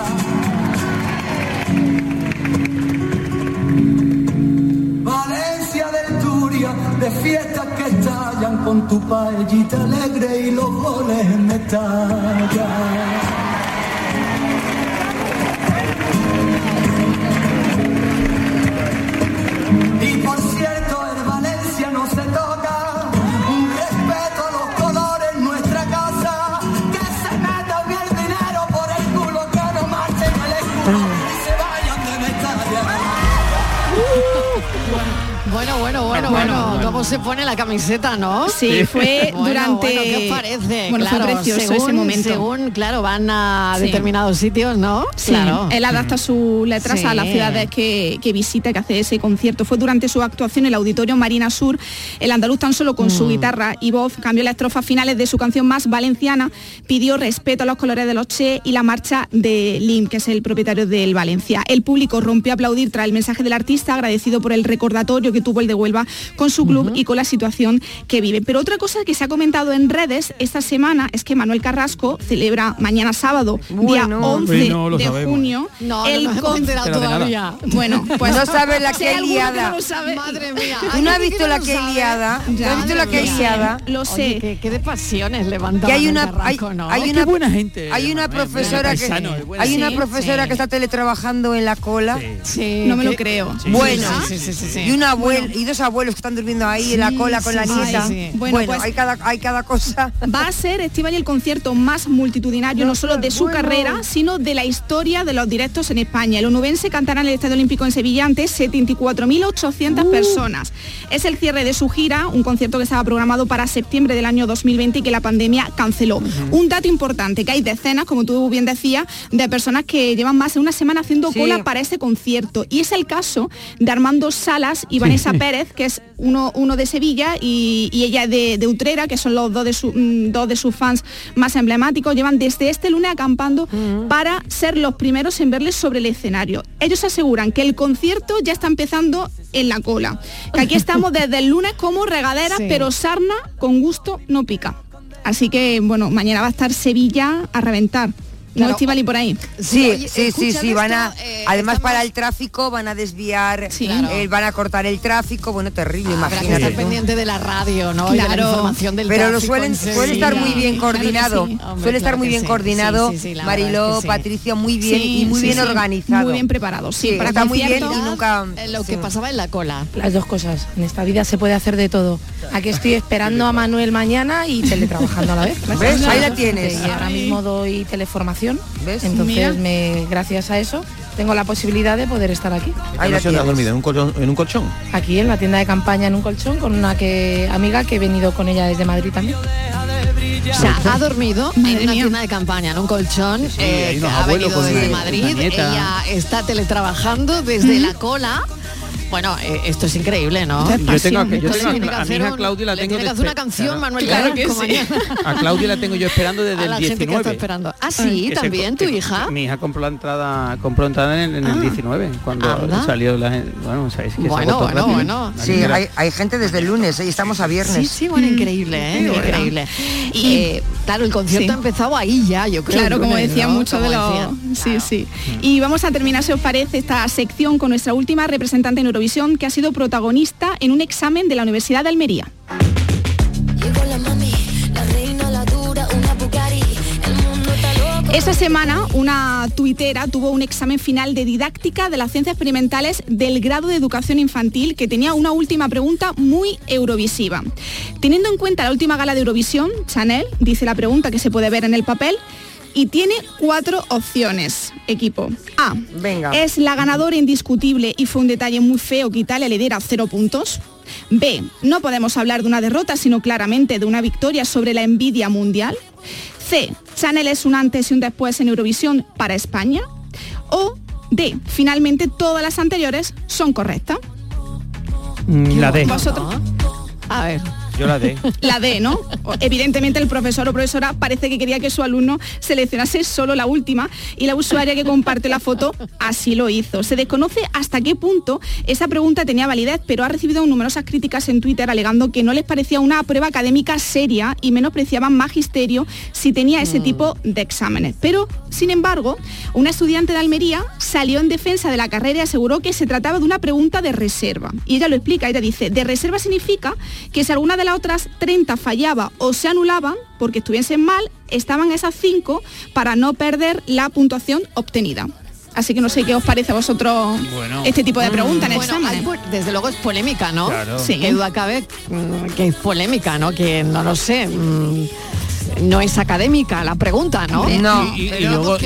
Valencia del Turia, de fiestas que estallan con tu paellita alegre y los goles en. Bueno, bueno, ¿cómo se pone la camiseta, no? Sí, fue Bueno, durante- bueno, ¿Qué os parece? Bueno, fue Claro, precioso según, ese momento. Según, claro, van a Sí. determinados sitios, ¿no? Sí, Claro. él adapta sus letras Sí. a las ciudades que, que visita, que hace ese concierto. Fue durante su actuación en el Auditorio Marina Sur, el andaluz tan solo con su Mm. guitarra y voz cambió las estrofas finales de su canción más valenciana, pidió respeto a los colores de los Che y la marcha de Lim, que es el propietario del Valencia. El público rompió a aplaudir tras el mensaje del artista, agradecido por el recordatorio que tuvo el de Huelva con su club y con la situación que vive. Pero otra cosa que se ha comentado en redes esta semana es que Manuel Carrasco celebra mañana sábado, día Bueno. 11 no lo de sabemos. junio, No, no el nada. todavía. Bueno, pues no sabes la que que liada. no Madre mía. ¿Tú no has visto la que liada? ¿Tú Ya, has visto la que liada? Lo Oye, sé. qué, qué de pasiones levanta Y hay Manuel una, hay, Carrasco, ¿no? hay Qué una buena gente. Hay una profesora que paisano, hay una profesora que está teletrabajando en la cola. Sí, No me lo creo. Bueno, y un abuelo y dos abuelos que están durmiendo ahí en la cola con sí, la nieta. sí. Bueno, Bueno, pues- hay cada hay cada cosa. Va a ser Estival el concierto más multitudinario, no solo de su carrera, sino de la historia de los directos en España. El onubense cantará en el Estadio Olímpico en Sevilla ante 74.800 personas. Es el cierre de su gira, un concierto que estaba programado para septiembre del año 2020 y que la pandemia canceló. Un dato importante, que hay decenas, como tú bien decías, de personas que llevan más de una semana haciendo cola para este concierto. Y es el caso de Armando Salas y Vanessa Pérez, que es uno, uno de Sevilla y, y ella de, de Utrera, que son los dos de, su- mm, dos de sus fans más emblemáticos. Llevan desde este lunes acampando para ser los primeros en verles sobre el escenario. Ellos aseguran que el concierto ya está empezando en la cola. Que aquí estamos desde el lunes como regadera, Sí. pero sarna con gusto no pica. Así que, bueno, mañana va a estar Sevilla a reventar. No Claro. Estivali por ahí. Sí, Oye, sí, sí, sí, van a, eh, además estamos- para el tráfico van a desviar, Claro. eh, van a cortar el tráfico, bueno, terrible, que imagínate. estar pendiente de la radio, ¿no? Y de la Claro. información del Pero lo suelen, en suele estar muy bien Claro coordinado, sí. Hombre, suele estar claro muy bien sí. coordinado, Sí, sí, sí, Mariló, es que sí. Patricia, muy bien Sí, y muy sí, bien sí. organizado. Muy bien preparado, sí, Sí, para está muy bien y nunca... Lo que sí. pasaba en la cola. Las dos cosas. En esta vida se puede hacer de todo. Aquí estoy esperando a Manuel mañana y teletrabajando a la vez. ¿Ves? Ahí la tienes. Y ahora mismo doy teleformación. ¿Ves? Entonces, Mira. me, gracias a eso, tengo la posibilidad de poder estar aquí. Ahí la ¿No se ha tienes. dormido en un colchón? En un colchón? Aquí en la tienda de campaña en un colchón con una que, amiga que he venido con ella desde Madrid también. O sea, ha dormido en una mía. tienda de campaña, en un colchón, eh, hay unos ha abuelos venido desde una- Madrid, ella está teletrabajando desde la cola Bueno, eh, esto es increíble, ¿no? Yo tengo, yo le tengo que a Claudia la le tengo que hacer una canción. Manuel Claro que sí. A Claudia la tengo yo esperando desde A el la gente que 19. está esperando. Ah, sí, Que se- también, tu que- hija. Mi hija compró la entrada, compró entrada en, en el 19, cuando Anda. salió la gente. Bueno, sabéis que se Bueno, bueno, rápido. bueno. La Sí, hay, hay gente desde el lunes, ¿eh? y estamos a viernes. Sí, sí, bueno, increíble, ¿eh? Increíble. Y eh, claro, el concierto Sí. ha empezado ahí ya, yo creo. Claro, como decía ¿no? mucho de los... Sí, sí. Y vamos a terminar, si os parece, esta sección con nuestra última representante en Eurovisión que ha sido protagonista en un examen de la Universidad de Almería. Esta semana una tuitera tuvo un examen final de didáctica de las ciencias experimentales del grado de educación infantil que tenía una última pregunta muy eurovisiva. Teniendo en cuenta la última gala de Eurovisión, Chanel dice la pregunta que se puede ver en el papel y tiene cuatro opciones, equipo. A. Venga. Es la ganadora indiscutible y fue un detalle muy feo que Italia le diera cero puntos. B. No podemos hablar de una derrota, sino claramente de una victoria sobre la envidia mundial. C. Chanel es un antes y un después en Eurovisión para España. O D. Finalmente todas las anteriores son correctas. Mm, La D. Vosotros. A ver. Yo la D. La D, ¿no? Evidentemente el profesor o profesora parece que quería que su alumno seleccionase solo la última y la usuaria que comparte la foto así lo hizo. Se desconoce hasta qué punto esa pregunta tenía validez, pero ha recibido numerosas críticas en Twitter alegando que no les parecía una prueba académica seria y menospreciaban magisterio si tenía ese tipo de exámenes. Pero, sin embargo, una estudiante de Almería salió en defensa de la carrera y aseguró que se trataba de una pregunta de reserva. Y ella lo explica, ella dice, de reserva significa que si alguna de las otras 30 fallaba o se anulaban porque estuviesen mal, estaban esas 5 para no perder la puntuación obtenida. Así que no sé qué os parece a vosotros Bueno. este tipo de preguntas en Bueno, exámenes. po- desde luego es polémica, ¿no? Claro. Sí. Qué duda cabe mm, que es polémica, ¿no? Que no lo sé. mm, no es académica la pregunta, ¿no? No. Y, luego,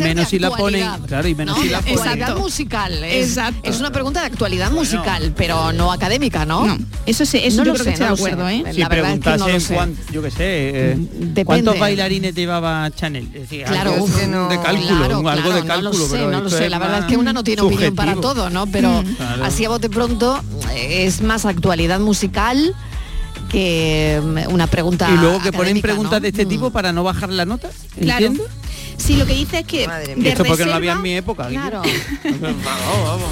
menos si la ponen, claro, y menos ¿no? si la ponen. actualidad Exacto. musical. Es, Exacto. es una pregunta de actualidad musical, pero no académica, ¿no? No, eso sí, eso No yo lo creo sé, que estoy no de acuerdo, ¿eh? Si La verdad es que no lo sé. cuán- yo qué sé, eh. ¿cuántos bailarines llevaba Chanel? Es decir, Claro, algo no- de cálculo, Claro, algo claro, de cálculo, no lo sé, pero no lo sé. La verdad es que una no tiene opinión para todo, ¿no? Pero así a bote pronto eh, es más actualidad musical que mm, una pregunta Y luego que ponen preguntas ¿no? de este Mm. tipo para no bajar la nota. Claro. ¿Entiendes? Sí, lo que dice es que Madre de Esto porque no reserva- había en mi época. Claro. Vamos, vamos.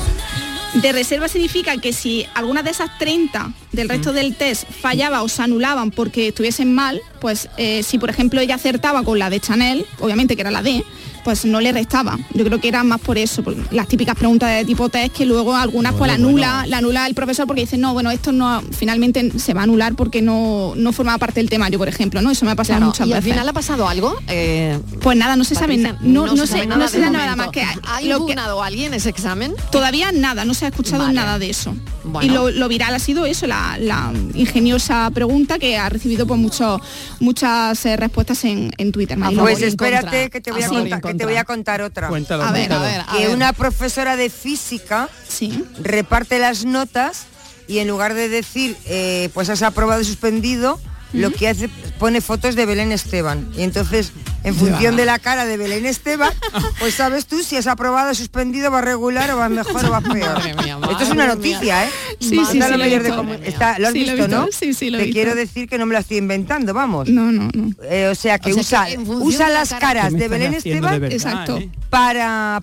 De reserva significa que si alguna de esas 30 del resto del test fallaba o se anulaban porque estuviesen mal, pues eh, si por ejemplo ella acertaba con la de Chanel, obviamente que era la D, pues no le restaba. Yo creo que era más por eso, por las típicas preguntas de tipo test que luego algunas pues la anula, bueno. la anula el profesor porque dice, no, bueno, esto no finalmente se va a anular porque no, no formaba parte del temario, por ejemplo, ¿no? Eso me ha pasado Claro, muchas y al veces. final ha pasado algo. Eh, Pues nada, no se sabe Patricia, nada. No, no, se sé, sabe no de se nada más que ¿Ha lo que- impugnado alguien ese examen? Todavía nada, no se ha escuchado Vale. nada de eso. Bueno. Y lo, lo viral ha sido eso, la, la ingeniosa pregunta que ha recibido pues mucho, muchas eh, respuestas en, en Twitter. Pues espérate que te voy a contar, que te voy a contar otra. Cuéntalo, A ver, cuéntalo. a ver, a que ver. una profesora de física Sí. reparte las notas y en lugar de decir eh, pues has aprobado y suspendido, lo que hace pone fotos de Belén Esteban. Y entonces, en función de la cara de Belén Esteban, pues sabes tú si has aprobado, suspendido, va regular o va mejor o va peor. Mía, Esto es una madre mía. noticia, ¿eh? Sí, sí, sí, lo he de está- ¿Lo has Sí, lo visto, no? Sí, sí, lo Te visto. quiero decir que no me la estoy inventando, vamos. No, no, no. Eh, o sea que O sea, usa, que usa las cara- caras ¿Qué me de Belén de Esteban verdad, Exacto. eh? para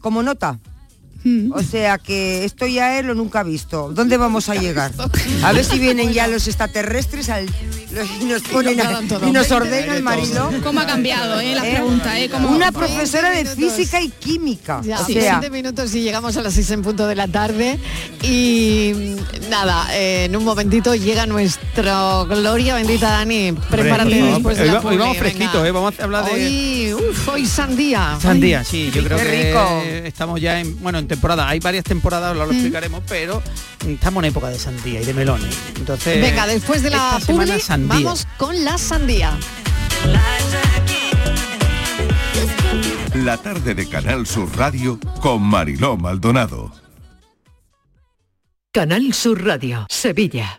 como nota. Mm. O sea que esto ya es lo nunca visto. ¿Dónde vamos a llegar? A ver si vienen ya los extraterrestres al- los- y nos ponen a- y nos ordenan, Marilo. ¿Cómo ha cambiado eh, la ¿Eh? pregunta? Eh? ¿Cómo- Una Veinte profesora de física y química. Ya, o sí, sea, 20 minutos y llegamos a las 6 en punto de la tarde y mm, nada, eh, en un momentito llega nuestro Gloria bendita Dani, prepárate Hombre, después de la hoy vamos fresquitos. ¿eh? vamos a hablar de Hoy, uf, hoy sandía. sandía, sí, yo creo qué que rico. estamos ya en, bueno, en temporada, hay varias temporadas, ahora lo Mm. explicaremos, pero estamos en época de sandía y de melones. Entonces, Venga, después de la publi, sandía. vamos con la sandía. La tarde de Canal Sur Radio con Mariló Maldonado. Canal Sur Radio, Sevilla.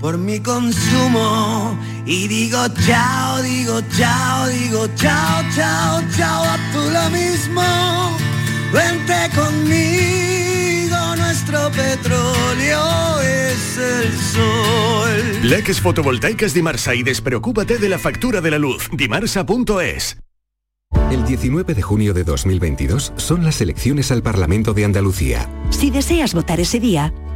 por mi consumo y digo chao, digo chao, digo chao, chao, chao, a tú lo mismo. Vente conmigo, nuestro petróleo es el sol. Leques fotovoltaicas Dimarsa y despreocúpate de la factura de la luz. Dimarsa.es. El 19 de junio de 2022 son las elecciones al Parlamento de Andalucía. Si deseas votar ese día,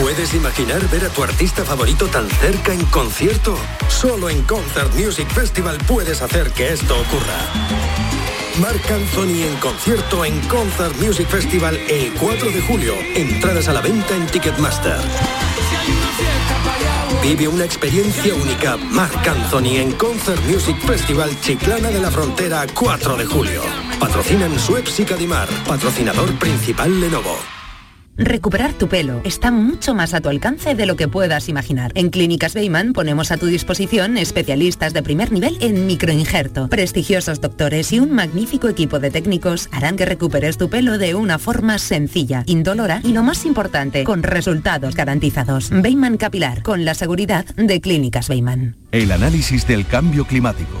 ¿Puedes imaginar ver a tu artista favorito tan cerca en concierto? Solo en Concert Music Festival puedes hacer que esto ocurra. Marc Anthony en concierto en Concert Music Festival el 4 de julio. Entradas a la venta en Ticketmaster. Vive una experiencia única. Marc Anthony en Concert Music Festival Chiclana de la Frontera 4 de julio. Patrocinan Suez y Cadimar. Patrocinador principal Lenovo. Recuperar tu pelo está mucho más a tu alcance de lo que puedas imaginar. En Clínicas Beyman ponemos a tu disposición especialistas de primer nivel en microinjerto. Prestigiosos doctores y un magnífico equipo de técnicos harán que recuperes tu pelo de una forma sencilla, indolora y lo más importante, con resultados garantizados. Beyman Capilar, con la seguridad de Clínicas Beyman. El análisis del cambio climático,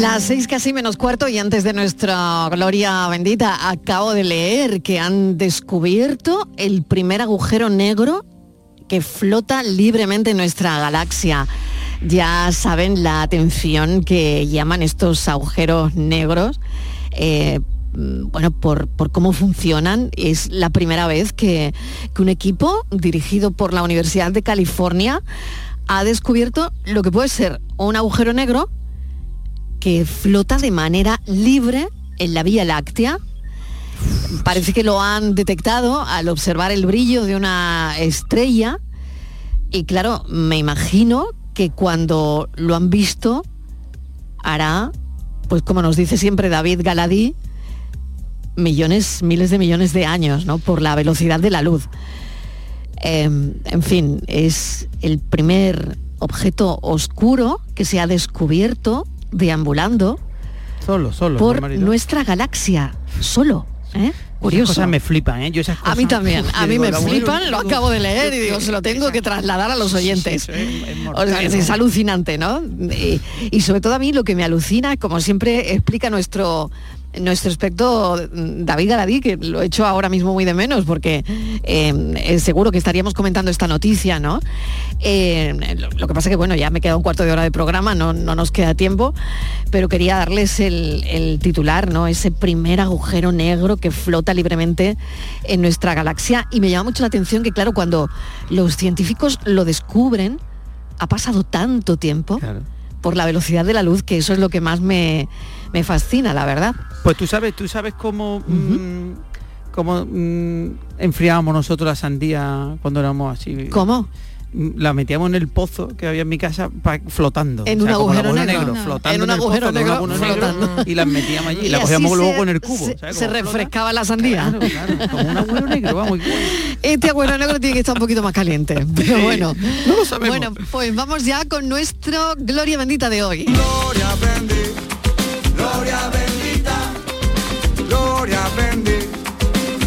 Las seis casi menos cuarto y antes de nuestra gloria bendita acabo de leer que han descubierto el primer agujero negro que flota libremente en nuestra galaxia. Ya saben la atención que llaman estos agujeros negros. eh, mm, bueno, por, por cómo funcionan, es la primera vez que, que un equipo dirigido por la Universidad de California ha descubierto lo que puede ser un agujero negro que flota de manera libre en la Vía Láctea. Parece que lo han detectado al observar el brillo de una estrella. Y claro, me imagino que cuando lo han visto hará, pues como nos dice siempre David Galadí, millones, miles de millones de años, ¿no? Por la velocidad de la luz. Eh, en fin, es el primer objeto oscuro que se ha descubierto deambulando Solo, solo. por nuestra galaxia, solo. ¿eh? Esas Curioso. cosas me flipan, ¿eh? Yo esas A mí también, a mí digo, me flipan, lo acabo de leer y digo, se lo tengo que trasladar a los oyentes. O sea, es, es alucinante, ¿no? Y, y sobre todo a mí lo que me alucina, como siempre explica nuestro nuestro mm, David Garadí, que lo he hecho ahora mismo muy de menos, porque eh, eh, seguro que estaríamos comentando esta noticia, ¿no? Eh, lo, lo que pasa que, bueno, ya me queda un cuarto de hora de programa, no, no nos queda tiempo, pero quería darles el, el titular, ¿no? Ese primer agujero negro que flota libremente en nuestra galaxia. Y me llama mucho la atención que, claro, cuando los científicos lo descubren, ha pasado tanto tiempo por la velocidad de la luz, que eso es lo que más me, me fascina, la verdad. Pues tú sabes, tú sabes cómo, mm, cómo mm, enfriábamos nosotros la sandía cuando éramos así. ¿Cómo? mm, la metíamos en el pozo que había en mi casa pa- flotando. En O un sea, agujero negro. No. flotando En un agujero en negro, agujero negro, flotando. y las metíamos allí y, Y la así cogíamos luego se- con el cubo. se- ¿sabes? Se Como flota. refrescaba la sandía. como un agujero negro, vamos. Este agujero negro tiene que estar un poquito más caliente. Pero bueno. no lo sabemos. Bueno, pues vamos ya con nuestro Gloria Bendita de hoy. Gloria bendita, gloria bendita, gloria bendita,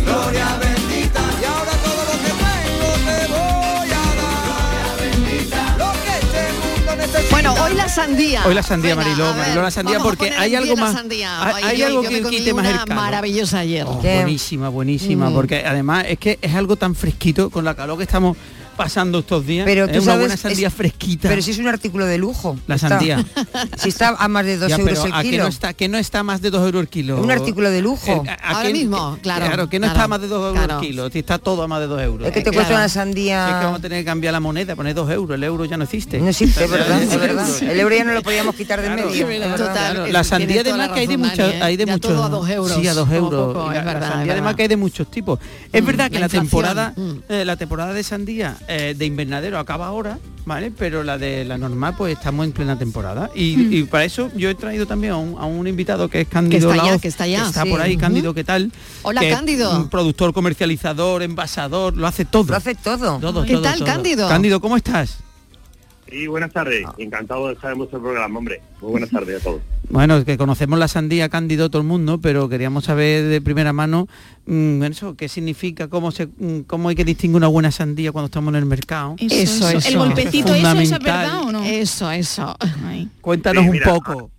gloria bendita. Y ahora todo lo que tengo te voy a dar. Gloria bendita, lo que este mundo necesita. Bueno, hoy la sandía. Hoy la sandía, Venga, Mariló, Mariló, la sandía, porque hay algo más. sandía. Hay, Ay, hay yo- algo yo que quite más el calor. maravillosa ayer. Oh, buenísima, buenísima, Mm. porque además es que es algo tan fresquito con la calor que estamos pasando estos días. Pero es tú una sabes, buena sandía es- fresquita. Pero si es un artículo de lujo. La Está- sandía. si está a más de dos Ya, euros pero el ¿a que kilo. no está que no está más de 2 euros el kilo? Un artículo de lujo. Eh, ¿a- a Ahora mismo, claro, Claro, que no claro, está más de 2 euros claro. el kilo, si está todo a más de 2 euros. Es que te cuesta una sandía- es que vamos a tener que cambiar la moneda, poner 2 euros, el euro ya no existe. No existe, ¿verdad? el Es verdad. euro. El euro ya no lo podíamos quitar de Claro, medio. es. Tienes La sandía la que hay de muchos, ¿eh? hay de muchos. a dos euros, Sí, a 2 como euros. es la, sandía es que hay de muchos tipos. Es Mm, verdad que la temporada, mm. eh, la temporada de sandía eh, de invernadero acaba ahora, ¿vale? Pero la de la normal, pues estamos en plena temporada. Y, Mm. y para eso yo he traído también a un, a un invitado que es Cándido está allá, Laoz, que está allá, sí. por ahí. Cándido, ¿qué tal? Hola, Que es Cándido. un productor, comercializador, envasador, lo hace todo. Lo hace todo. Todo, ¿Qué todo, tal, todo. Cándido? Cándido, ¿cómo estás? Sí, buenas tardes. Encantado de estar en vuestro programa, hombre. Muy buenas tardes a todos. Bueno, que conocemos la sandía Cándido todo el mundo, pero queríamos saber de primera mano mm, eso, qué significa, cómo se, mm, cómo hay que distinguir una buena sandía cuando estamos en el mercado. Eso, eso. El golpecito, eso, eso es fundamental. verdad o no? Eso, eso. Cuéntanos Sí, un poco.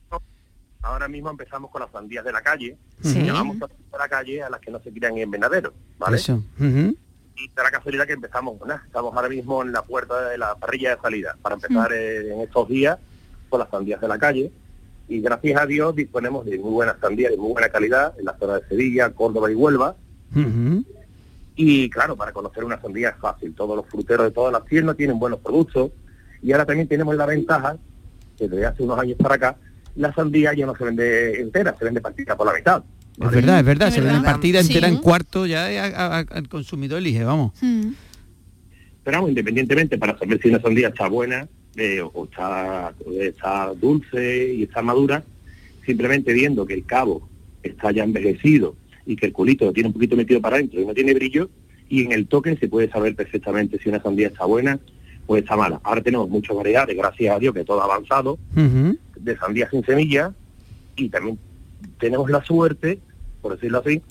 Ahora mismo empezamos con las sandías de la calle. Sí. Llamamos a la calle a las que no se crían en invernadero, ¿vale? Eso. Y da la casualidad que empezamos, estamos ahora mismo en la puerta de la parrilla de salida para empezar eh, en estos días con las sandías de la calle. Y gracias a Dios disponemos de muy buenas sandías de muy buena calidad en la zona de Sevilla, Córdoba y Huelva. Y claro, para conocer una sandía es fácil. Todos los fruteros de todas las tiendas tienen buenos productos. Y ahora también tenemos la ventaja que desde hace unos años para acá, la sandía ya no se vende entera, se vende partida por la mitad. Es verdad, es verdad, se ve en partida Sí. entera en cuarto, ya a- a- al consumidor elige, vamos. Pero vamos, independientemente, para saber si una sandía está buena eh, o está, o está dulce y está madura, simplemente viendo que el cabo está ya envejecido y que el culito lo tiene un poquito metido para adentro y no tiene brillo, y en el toque se puede saber perfectamente si una sandía está buena o está mala. Ahora tenemos muchas variedades, gracias a Dios que todo ha avanzado, de sandía sin semilla, y también tenemos la suerte, por decirlo así,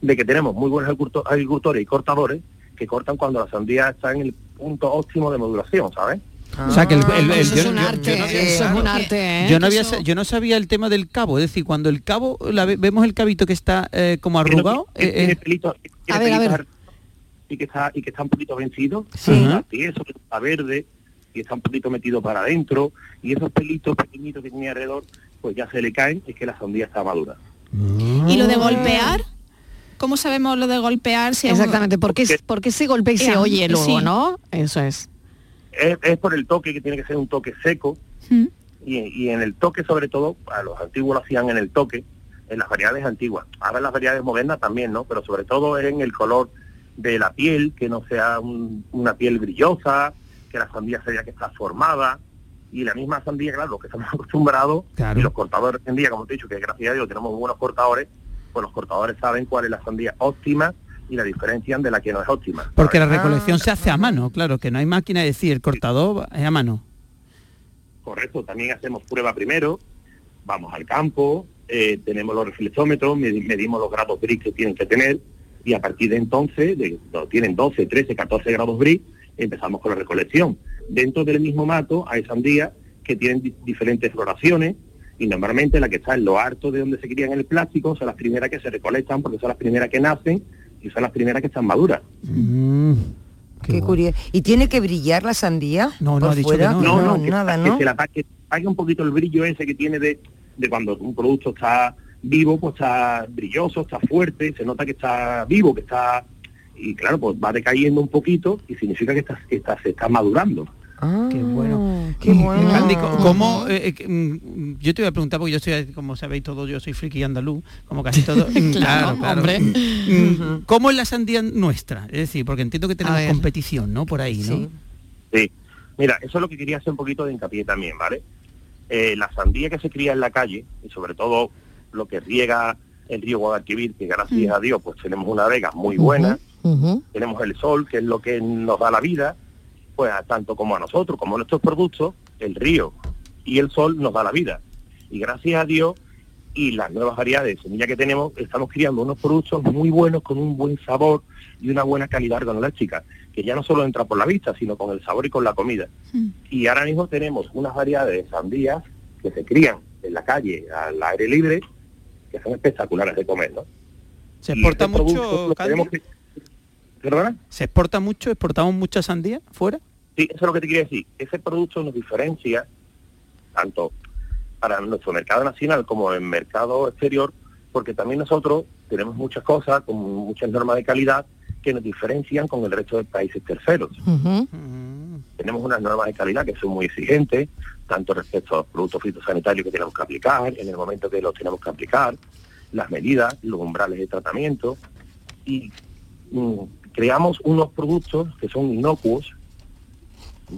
de que tenemos muy buenos agriculto- agricultores y cortadores que cortan cuando la sandía está en el punto óptimo de modulación, ¿sabes? O sea que el, el- el- Eso es yo- un yo- arte, yo no había- eso es un claro. arte, ¿eh? Yo no, había, yo no sabía el tema del cabo, es decir, cuando el cabo, la ve- vemos el cabito que está eh, como arrugado, Que eh, tiene eh, pelitos, tiene A ver, a pelitos ver. y que está y que está un poquito vencido, Sí. está tieso, que está verde y está un poquito metido para adentro y esos pelitos pequeñitos que tenía alrededor, pues ya se le caen, es que la sandía está madura. ¿Y lo de golpear? ¿Cómo sabemos lo de golpear? Si es un- Exactamente, porque, porque se golpea y se oye luego, sí. ¿no? Eso es. Es, es por el toque que tiene que ser un toque seco Mm. y, y en el toque sobre todo, a los antiguos lo hacían en el toque, en las variedades antiguas. Ahora en las variedades modernas también, ¿no? Pero sobre todo en el color de la piel, que no sea un- una piel brillosa, que la sandía se vea que está formada. Y la misma sandía, claro, los que estamos acostumbrados, y los cortadores hoy en día, como te he dicho, que gracias a Dios tenemos buenos cortadores, pues los cortadores saben cuál es la sandía óptima y la diferencian de la que no es óptima. porque la ¿sabes? recolección se hace a mano, claro, que no hay máquina de decir, el cortador es a mano. Correcto, también hacemos prueba primero, vamos al campo, eh, tenemos los reflexómetros, medi- medimos los grados BRIC que tienen que tener y a partir de entonces, de, no, tienen 12, 13, 14 grados BRIC, empezamos con la recolección. Dentro del mismo mato hay sandías que tienen di- diferentes floraciones y normalmente la que está en lo harto de donde se crían el plástico son las primeras que se recolectan porque son las primeras que nacen y son las primeras que están maduras. Qué curioso. ¿Y tiene que brillar la sandía? No, por no, dicho que no. No, no, que, nada, que ¿no? se la pague un poquito el brillo ese que tiene de, de cuando un producto está vivo, pues está brilloso, está fuerte, se nota que está vivo, que está y claro, pues va decayendo un poquito y significa que está, que está se está madurando. Qué bueno. Qué bueno. ¿cómo, eh, eh, que, mm, yo te voy a preguntar, porque yo estoy, como sabéis todos, yo soy friki andaluz, como casi todos. Mm, Claro, hombre. Mm, ¿Cómo es la sandía nuestra? Es decir, porque entiendo que A tenemos competición, ¿no? Por ahí, ¿no? Sí. Sí, mira, eso es lo que quería hacer un poquito de hincapié también, ¿vale? Eh, la sandía que se cría en la calle, y sobre todo lo que riega el río Guadalquivir, que gracias Mm. a Dios pues tenemos una vega muy buena, tenemos el sol, que es lo que nos da la vida, pues a tanto como a nosotros, como a nuestros productos, el río y el sol nos da la vida. Y gracias a Dios y las nuevas variedades de semilla que tenemos, estamos criando unos productos muy buenos, con un buen sabor y una buena calidad organoléptica, que ya no solo entra por la vista, sino con el sabor y con la comida. Y ahora mismo tenemos unas variedades de sandías que se crían en la calle, al aire libre, que son espectaculares de comer, ¿no? ¿Se exporta este mucho, que- ¿Perdona? ¿Se exporta mucho? ¿Exportamos mucha sandía fuera? Sí, eso es lo que te quería decir. Ese producto nos diferencia tanto para nuestro mercado nacional como en mercado exterior, porque también nosotros tenemos muchas cosas, con muchas normas de calidad que nos diferencian con el resto de países terceros. Tenemos unas normas de calidad que son muy exigentes, tanto respecto a los productos fitosanitarios que tenemos que aplicar, en el momento que los tenemos que aplicar, las medidas, los umbrales de tratamiento, y mm, creamos unos productos que son inocuos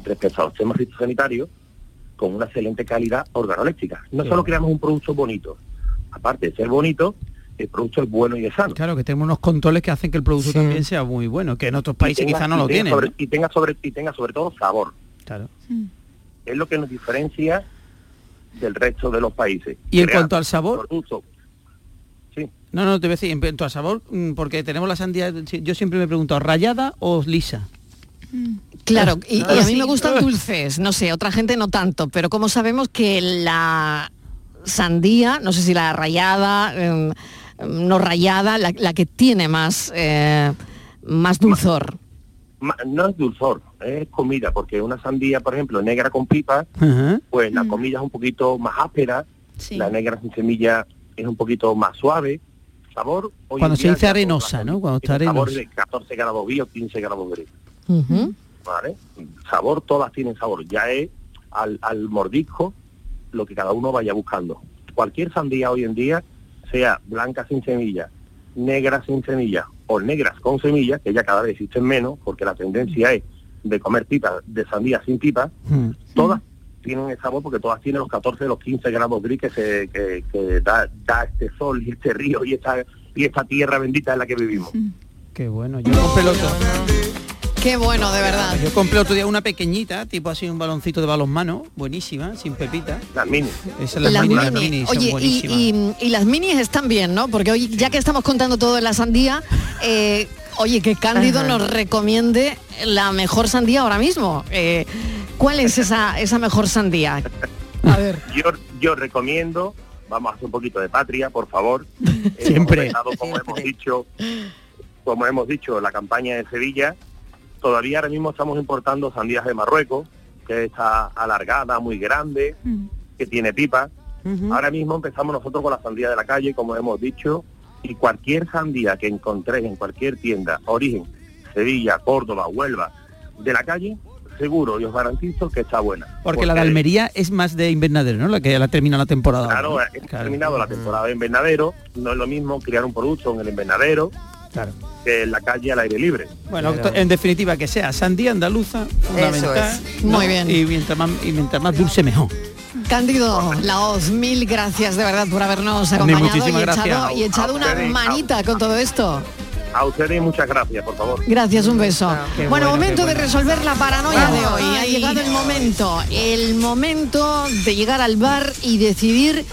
respecto a los temas fitosanitarios con una excelente calidad organoléptica. No Sí. solo creamos un producto bonito, aparte de ser bonito, el producto es bueno y es sano. Claro, que tenemos unos controles que hacen que el producto también sea muy bueno, que en otros países Y tenga- quizá no lo tienen. sobre- ¿no? Y tenga sobre y tenga sobre todo sabor. Claro. Es lo que nos diferencia del resto de los países. Y en Crear cuanto al sabor, no, no, te voy a decir, en cuanto al sabor, mm, porque tenemos la sandía, yo siempre me he preguntado, ¿rayada o lisa? Claro, y, y a mí Sí. me gustan dulces, no sé, otra gente no tanto, pero como sabemos que la sandía, no sé si la rayada, em, no rayada, la, la que tiene más, eh, más dulzor. no es dulzor, es comida, porque una sandía, por ejemplo, negra con pipa, pues la comida es un poquito más áspera, la negra sin semilla es un poquito más suave. Sabor, Cuando se dice arenosa, ¿no? Cuando está tiene sabor arenosa. de 14 grados o 15 grados B. ¿vale? Sabor, todas tienen sabor. Ya es al, al mordisco lo que cada uno vaya buscando. Cualquier sandía hoy en día, sea blanca sin semilla, negra sin semilla o negras con semilla, que ya cada vez existen menos, porque la tendencia es de comer pipas de sandía sin pipa, todas tienen el sabor porque todas tienen los 14, los 15 gramos gris que, se, que, que da, da este sol y este río y esta, y esta tierra bendita en la que vivimos. Qué bueno, yo Qué bueno, de verdad. yo compré otro día una pequeñita, tipo así un baloncito de balonmano, buenísima, sin pepita. Las mini. Esas las, Las mini, mini. las mini, son Oye, y, buenísimas. y- y las minis están bien, ¿no? Porque hoy, ya que estamos contando todo de la sandía, eh, oye, que Cándido Ajá. nos recomiende la mejor sandía ahora mismo. Eh, ¿Cuál es esa, esa mejor sandía? A ver. Yo, yo recomiendo, vamos a hacer un poquito de patria, por favor. Siempre. Hemos empezado, como hemos dicho, como hemos dicho, la campaña de Sevilla. Todavía ahora mismo estamos importando sandías de Marruecos, que está alargada, muy grande, que tiene pipa. Ahora mismo empezamos nosotros con la sandía de la calle, como hemos dicho, y cualquier sandía que encontréis en cualquier tienda, origen, Sevilla, Córdoba, Huelva, de la calle, seguro y os garantizo que está buena. Porque la de Almería es más de invernadero, ¿no? La que ya la termina la temporada. Claro, ¿no? he terminado la temporada de invernadero, no es lo mismo criar un producto en el invernadero que en la calle al aire libre. Bueno, en definitiva que sea sandía andaluza, fundamental. es. Muy bien. Y mientras más, y mientras más dulce mejor. Cándido Laoz, mil gracias de verdad por habernos acompañado y echado, y echado una ustedes, manita con todo esto. A ustedes muchas gracias, por favor. Gracias, un beso. Bueno, bueno, momento de resolver la paranoia de hoy. Ha llegado el momento, el momento de llegar al bar y decidir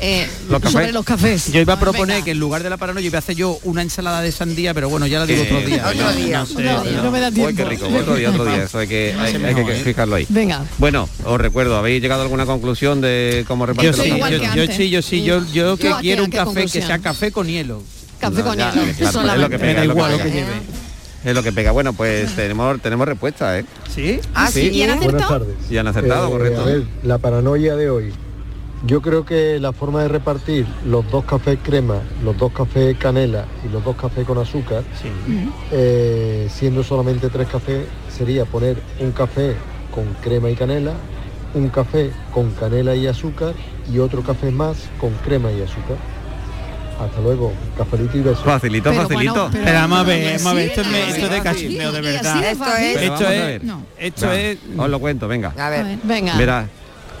eh, Los cafés. sobre los cafés. Yo iba a proponer que en lugar de la paranoia iba a hacer yo una ensalada de sandía, pero bueno, ya la digo otro día. Otro día. No sé, No, no me da Uy, tiempo. qué rico, otro día, otro día, eso hay que, hay, hay que fijarlo ahí. Venga. Bueno, os recuerdo, ¿habéis llegado a alguna conclusión de cómo Yo repartir sí, los yo, cafés? yo sí, yo sí, yo, yo que ¿Tú a qué- quiero un café que conclusión? sea café con hielo. Café con ya, hielo. claro, es lo que pega, da es lo que igual lo pega. que lleve. Es lo que pega. Bueno, pues tenemos tenemos respuesta, ¿eh? ¿Sí? Ah, sí. ¿Y han Buenas acertado? tardes. Y han acertado, Eh, correcto. A ver, la paranoia de hoy. Yo creo que la forma de repartir los dos cafés crema, los dos cafés canela y los dos cafés con azúcar, eh, siendo solamente tres cafés, sería poner un café con crema y canela, un café con canela y azúcar y otro café más con crema y azúcar. Hasta luego. Cafelito y besos. Facilito, Pero facilito. bueno, pero- Pero vamos a ver, vamos a ver, esto es esto es de de verdad. Esto es... Esto es- esto es- Os lo cuento, venga. A ver. Venga. Verá,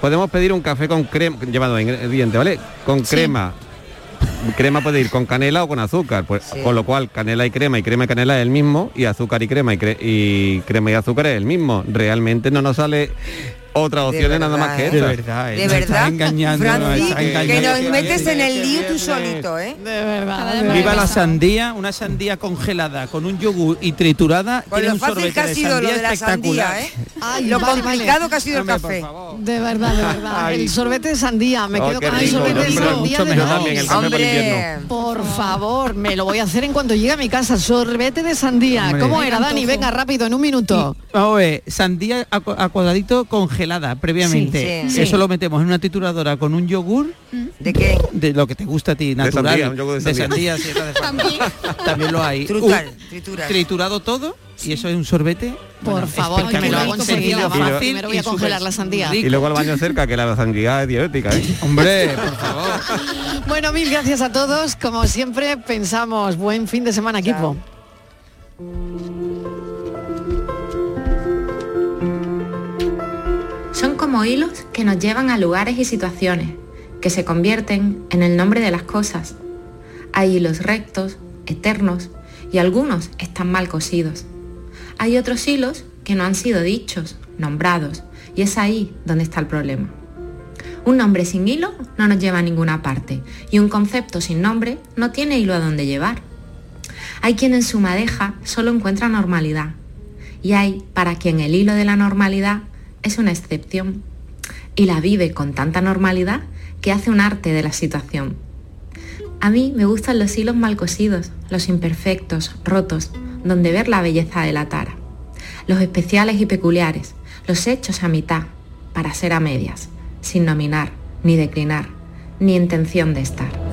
podemos pedir un café con crema, llevando ingredientes, ¿vale? Con crema. Crema puede ir con canela o con azúcar, pues con lo cual canela y crema y crema y canela es el mismo y azúcar y crema y, cre- y crema y azúcar es el mismo. Realmente no nos sale otra opción verdad, nada más que ¿eh? esta. De verdad, De nos está verdad, engañando, nos Francis, está que engañando. nos metes en el lío tú solito, ¿eh? De verdad. Viva la sandía, una sandía congelada con un yogur y triturada. Con tiene lo un fácil que ha de sido lo de la sandía, ¿eh? Ay, lo vale, complicado vale. que ha sido el Hombre, café. De verdad, de verdad. Ay. El sorbete de sandía. Me Oh, quedo con el sorbete de hombre, sandía de. También el café por favor, me lo voy a hacer en cuanto llegue a mi casa. Sorbete de sandía. Hombre. ¿Cómo era, Dani? Venga, rápido, en un minuto. Vamos a ver, sandía a, a cuadradito congelada previamente. Sí, sí. Eso lo metemos en una trituradora con un yogur. ¿De qué? De lo que te gusta a ti, natural. sandía, un yogur de sandía. También lo hay. Triturado todo y eso es un sorbete. Por bueno, favor, que me lo hago enseguida. Fácil. Primero voy a y congelar la sandía. rico. Y luego el baño cerca, que la sangría es diurética, ¿eh? Hombre, por favor. Bueno, mil gracias a todos. Como siempre, pensamos buen fin de semana, equipo. Como hilos que nos llevan a lugares y situaciones, que se convierten en el nombre de las cosas. Hay hilos rectos, eternos, y algunos están mal cosidos. Hay otros hilos que no han sido dichos, nombrados, y es ahí donde está el problema. Un nombre sin hilo no nos lleva a ninguna parte, y un concepto sin nombre no tiene hilo a dónde llevar. Hay quien en su madeja solo encuentra normalidad, y hay para quien el hilo de la normalidad es una excepción y la vive con tanta normalidad que hace un arte de la situación. A mí me gustan los hilos mal cosidos, los imperfectos, rotos, donde ver la belleza de la tara. Los especiales y peculiares, los hechos a mitad, para ser a medias, sin nominar, ni declinar, ni intención de estar.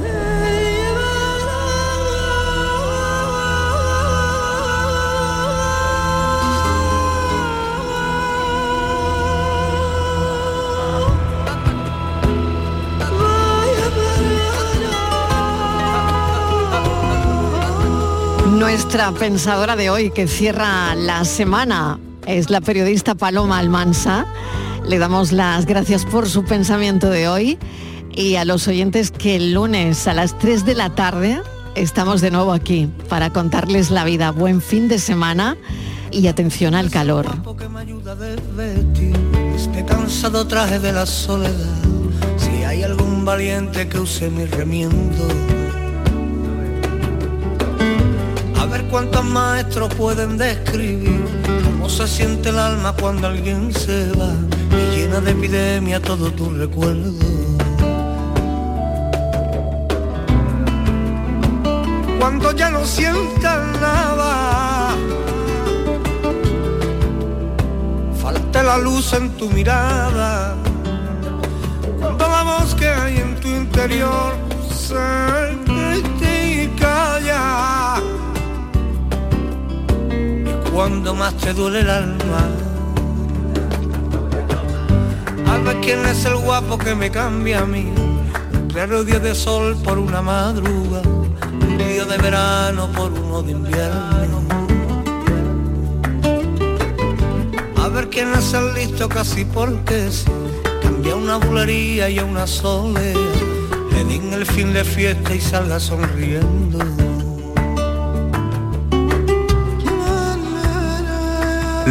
Nuestra pensadora de hoy que cierra la semana es la periodista Paloma Almansa. Le damos las gracias por su pensamiento de hoy y a los oyentes que el lunes a las 3 de la tarde estamos de nuevo aquí para contarles la vida. Buen fin de semana y atención al calor. Este cansado traje de la soledad. Cuántos maestros pueden describir cómo se siente el alma cuando alguien se va y llena de epidemia todo tu recuerdo. Cuando ya no sientas nada, falta la luz en tu mirada. Cuando la voz que hay en tu interior se critica ya. Cuando más te duele el alma. Al ver quién es el guapo que me cambia a mí. Un claro día de sol por una madruga. Un día de verano por uno de invierno. A ver quién es el listo casi porque sí. Cambia una bulería y a una soledad. Le den el fin de fiesta y salga sonriendo.